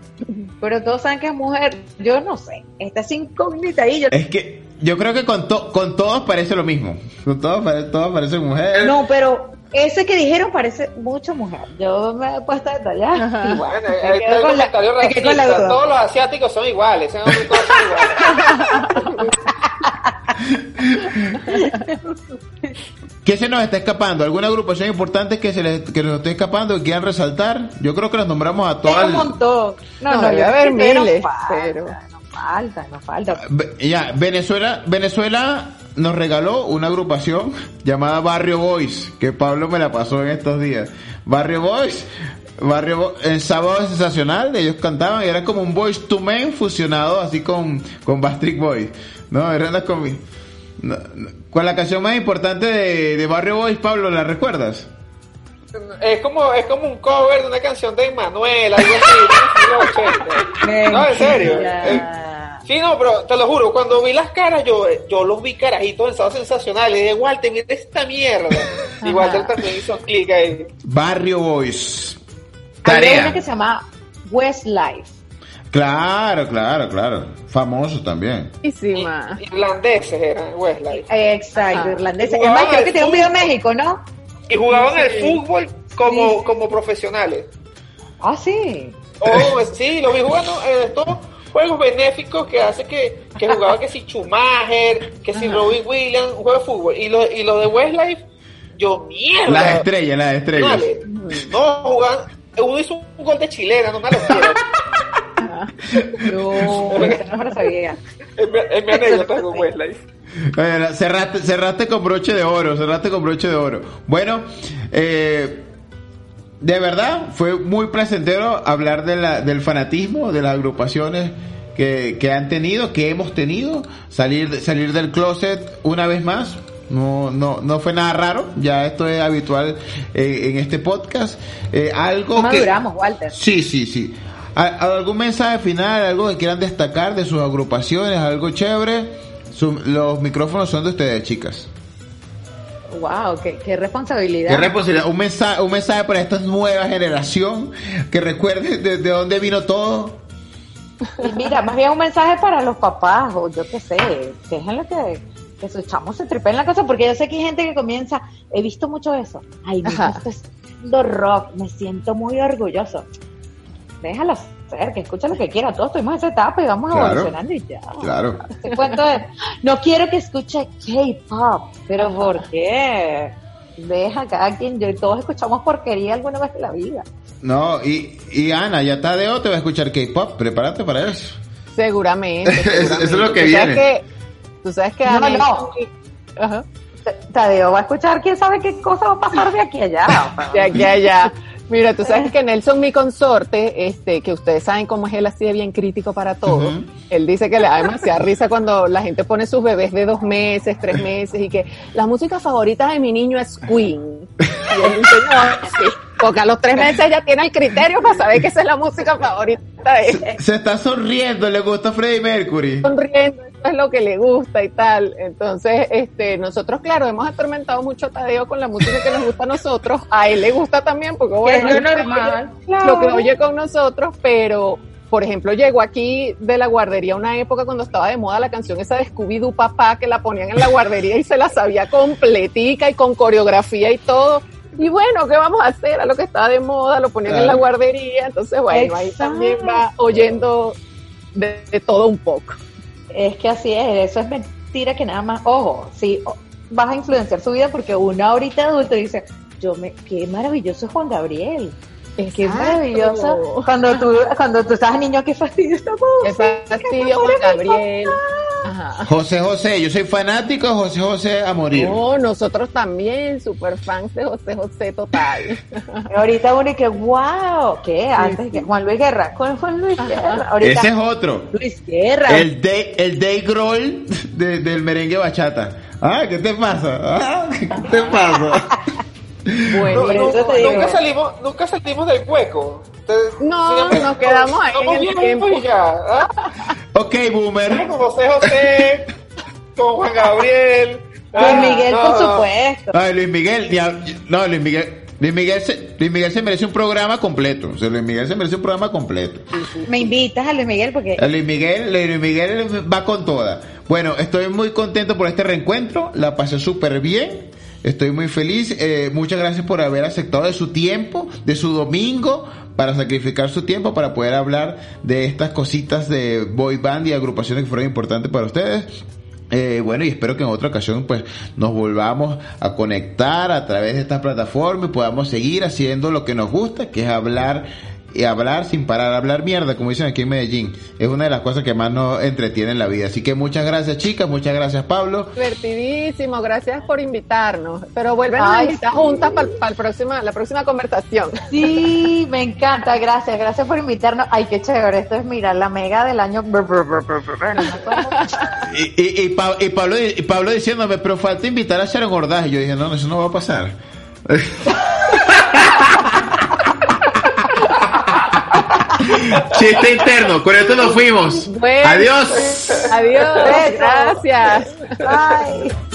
S8: pero todos saben que es mujer. Yo no sé. Esta es incógnita ahí. Yo...
S6: Es que yo creo que con, to- con todos parece lo mismo. Con todos, pare- todos parecen mujeres.
S8: No, pero ese que dijeron parece mucho mujer. Yo me he puesto a detallar.
S7: Ajá.
S8: Igual.
S4: Bueno,
S8: me
S4: ahí
S8: quedo
S4: está el
S8: con la-
S4: comentario
S8: me quedé con la
S4: racista.
S8: duda.
S4: Todos los asiáticos son iguales. todos son iguales. [LAUGHS]
S6: ¿Qué se nos está escapando? ¿Alguna agrupación importante que se les, que nos esté escapando y quieran resaltar? Yo creo que las nombramos a todas.
S8: un montón. No,
S7: No,
S8: no, yo que no
S7: miles,
S8: falta,
S7: pero-
S8: No falta, no falta.
S6: Ve- Ya, Venezuela, Venezuela nos regaló una agrupación llamada Barrio Boys, que Pablo me la pasó en estos días. Barrio Boys, Barrio Bo- en sábado sensacional, ellos cantaban y era como un Boys to Men fusionado así con, con Bastric Boys. No, era una comi- no, no. ¿Cuál la canción más importante de, de Barrio Boys, Pablo, la recuerdas?
S4: Es como, es como un cover de una canción de Manuel, algo así. ¿no? Los 80. No, en serio. Eh, Sí, no, pero te lo juro, cuando vi las caras, yo, yo los vi carajitos en sábado sensacional. Y de Walter, mira esta mierda. Y Walter también hizo clic ahí.
S6: Barrio Boys.
S8: Había
S6: Tarea.
S8: una que se llama Westlife.
S6: Claro, claro, claro. Famoso también.
S7: Buenísima.
S4: Irlandeses eran Westlife.
S8: Exacto,
S7: Ajá.
S8: irlandesa.
S4: Y
S8: Es más,
S4: jugaban
S8: creo que tiene un video en. México, ¿no?
S4: Y jugaban el fútbol como,
S8: Sí.
S4: como profesionales.
S8: Ah, sí.
S4: Oh, sí, lo vi jugando en estos juegos benéficos que hace que, que jugaba que si Schumacher, que si Robin Williams, un juego de fútbol. Y lo, y lo de Westlife, yo mierda.
S6: Las estrellas, las estrellas.
S4: No, jugaban. Uno hizo un gol de chilena, no me lo quiero. [LAUGHS]
S8: No, esa no la sabía.
S4: Es mi, es mi anécdota con Westlife.
S6: Bueno, cerraste, cerraste con broche de oro, cerraste con broche de oro. Bueno, eh, de verdad fue muy placentero hablar de la, del fanatismo, de las agrupaciones que, que han tenido, que hemos tenido, salir, salir del closet una vez más. No, no, no fue nada raro, ya esto es habitual eh, en este podcast. Eh, algo que,
S8: Maduramos, Walter.
S6: Sí, sí, sí. ¿A- ¿Algún mensaje final, algo que quieran destacar de sus agrupaciones, algo chévere? Su- los micrófonos son de ustedes, chicas.
S8: Wow, qué, qué responsabilidad.
S6: ¿Qué responsabilidad? Un mensaje, un mensaje para esta nueva generación que recuerde de, de dónde vino todo.
S8: Y mira, más bien un mensaje para los papás, o yo qué sé, déjenlo que, que sus chamos se tripen la cosa, porque yo sé que hay gente que comienza, he visto mucho eso, ay, me gusta escuchando rock, me siento muy orgulloso. Déjalo ser, que escuche lo que quiera, todos tuvimos esa etapa y vamos
S6: Claro.
S8: evolucionando y ya.
S6: Claro. [LAUGHS]
S8: Cuento de, no quiero que escuche K-pop, pero ¿por qué? Deja cada quien, yo, todos escuchamos porquería alguna vez en la vida.
S6: No, y, y Ana, ya Tadeo te va a escuchar K-pop, prepárate para eso.
S7: Seguramente. [LAUGHS]
S6: Eso- eso es lo que
S7: Tú sabes
S6: viene.
S7: que- Tú sabes que
S8: No,
S7: Ana-
S8: no.
S7: Ajá.
S8: Tadeo va a escuchar quién sabe qué cosa va a pasar de aquí a allá. [LAUGHS]
S7: De aquí a allá. Mira, tú sabes que Nelson, mi consorte, este, que ustedes saben cómo es él así de bien crítico para todo, él dice que le da demasiada risa cuando la gente pone sus bebés de dos meses, tres meses, y que la música favorita de mi niño es Queen. Y él dice, no, sí, porque a los tres meses ya tiene el criterio para saber que esa es la música favorita de él.
S6: Se está sonriendo, le gusta Freddie Mercury.
S7: sonriendo, es lo que le gusta y tal. Entonces, este, nosotros, claro, hemos atormentado mucho a Tadeo con la música que nos gusta a nosotros. A él le gusta también, porque bueno,
S8: es lo normal, claro.
S7: lo que oye con nosotros, pero, por ejemplo, llegó aquí de la guardería una época cuando estaba de moda la canción esa de Scooby-Doo Papá, que la ponían en la guardería y se la sabía completica y con coreografía y todo. Y bueno, ¿qué vamos a hacer? A lo que estaba de moda, lo ponían en la guardería, entonces bueno, ahí también va oyendo de- de todo un poco.
S8: Es que así es, eso es mentira que nada más, ojo, sí, o- vas a influenciar su vida porque uno ahorita adulto dice, yo me, qué maravilloso es Juan Gabriel. Es que
S7: Exacto.
S8: maravilloso. Cuando tú, cuando tú estás niño, qué fastidio esta música.
S7: Qué fastidio, Juan [LAUGHS] Gabriel. Ajá.
S6: José José, yo soy fanático de José José a morir.
S7: No, nosotros también, super fans de José José total. [LAUGHS]
S8: Ahorita uno y que, wow, ¿qué? Antes que Juan Luis Guerra, con Juan Luis Guerra. Ahorita,
S6: Ese es otro.
S8: Luis Guerra.
S6: El Day, el day Grohl de- del merengue bachata. Ah, ¿qué te pasa? Ah, ¿Qué te pasa? [LAUGHS]
S7: Bueno,
S8: te digo.
S4: nunca salimos, nunca salimos del hueco. Entonces,
S7: No,
S4: siempre-
S7: nos quedamos ahí
S4: somos
S7: en el tiempo.
S4: y ya, ¿ah?
S6: Ok, boomer.
S4: Con José José, con Juan Gabriel.
S8: Luis
S4: ah,
S8: Miguel,
S4: no,
S8: por
S4: no.
S8: supuesto.
S6: Ay, Luis Miguel, no, Luis Miguel. Luis Miguel, se, Luis Miguel se merece un programa completo. O sea, Luis Miguel se merece un programa completo.
S8: Me invitas a Luis Miguel porque
S6: A Luis Miguel, Luis Miguel va con toda. Bueno, estoy muy contento por este reencuentro. La pasé súper bien. Estoy muy feliz. Eh, muchas gracias por haber aceptado de su tiempo, de su domingo, para sacrificar su tiempo para poder hablar de estas cositas de boy band y agrupaciones que fueron importantes para ustedes. Eh, bueno, y espero que en otra ocasión pues nos volvamos a conectar a través de esta plataforma y podamos seguir haciendo lo que nos gusta, que es hablar y hablar sin parar, hablar mierda, como dicen aquí en Medellín. Es una de las cosas que más nos entretiene en la vida. Así que muchas gracias chicas, muchas gracias Pablo.
S7: Divertidísimo, gracias por invitarnos. Pero vuelven a invitar
S8: sí.
S7: juntas para el próxima, la próxima conversación.
S8: Sí, me encanta, gracias, gracias por invitarnos. Ay, qué chévere, esto es, mira, la mega del año. [LAUGHS]
S6: Y, y, y, Pa- y Pablo, y Pablo diciéndome, pero falta invitar a Sharon Ordaz. Y yo dije, no, eso no va a pasar. [LAUGHS] [LAUGHS] Chiste interno, con esto nos fuimos.
S7: Bueno,
S6: Adiós.
S7: Adiós,
S8: Besos.
S7: gracias.
S8: Bye.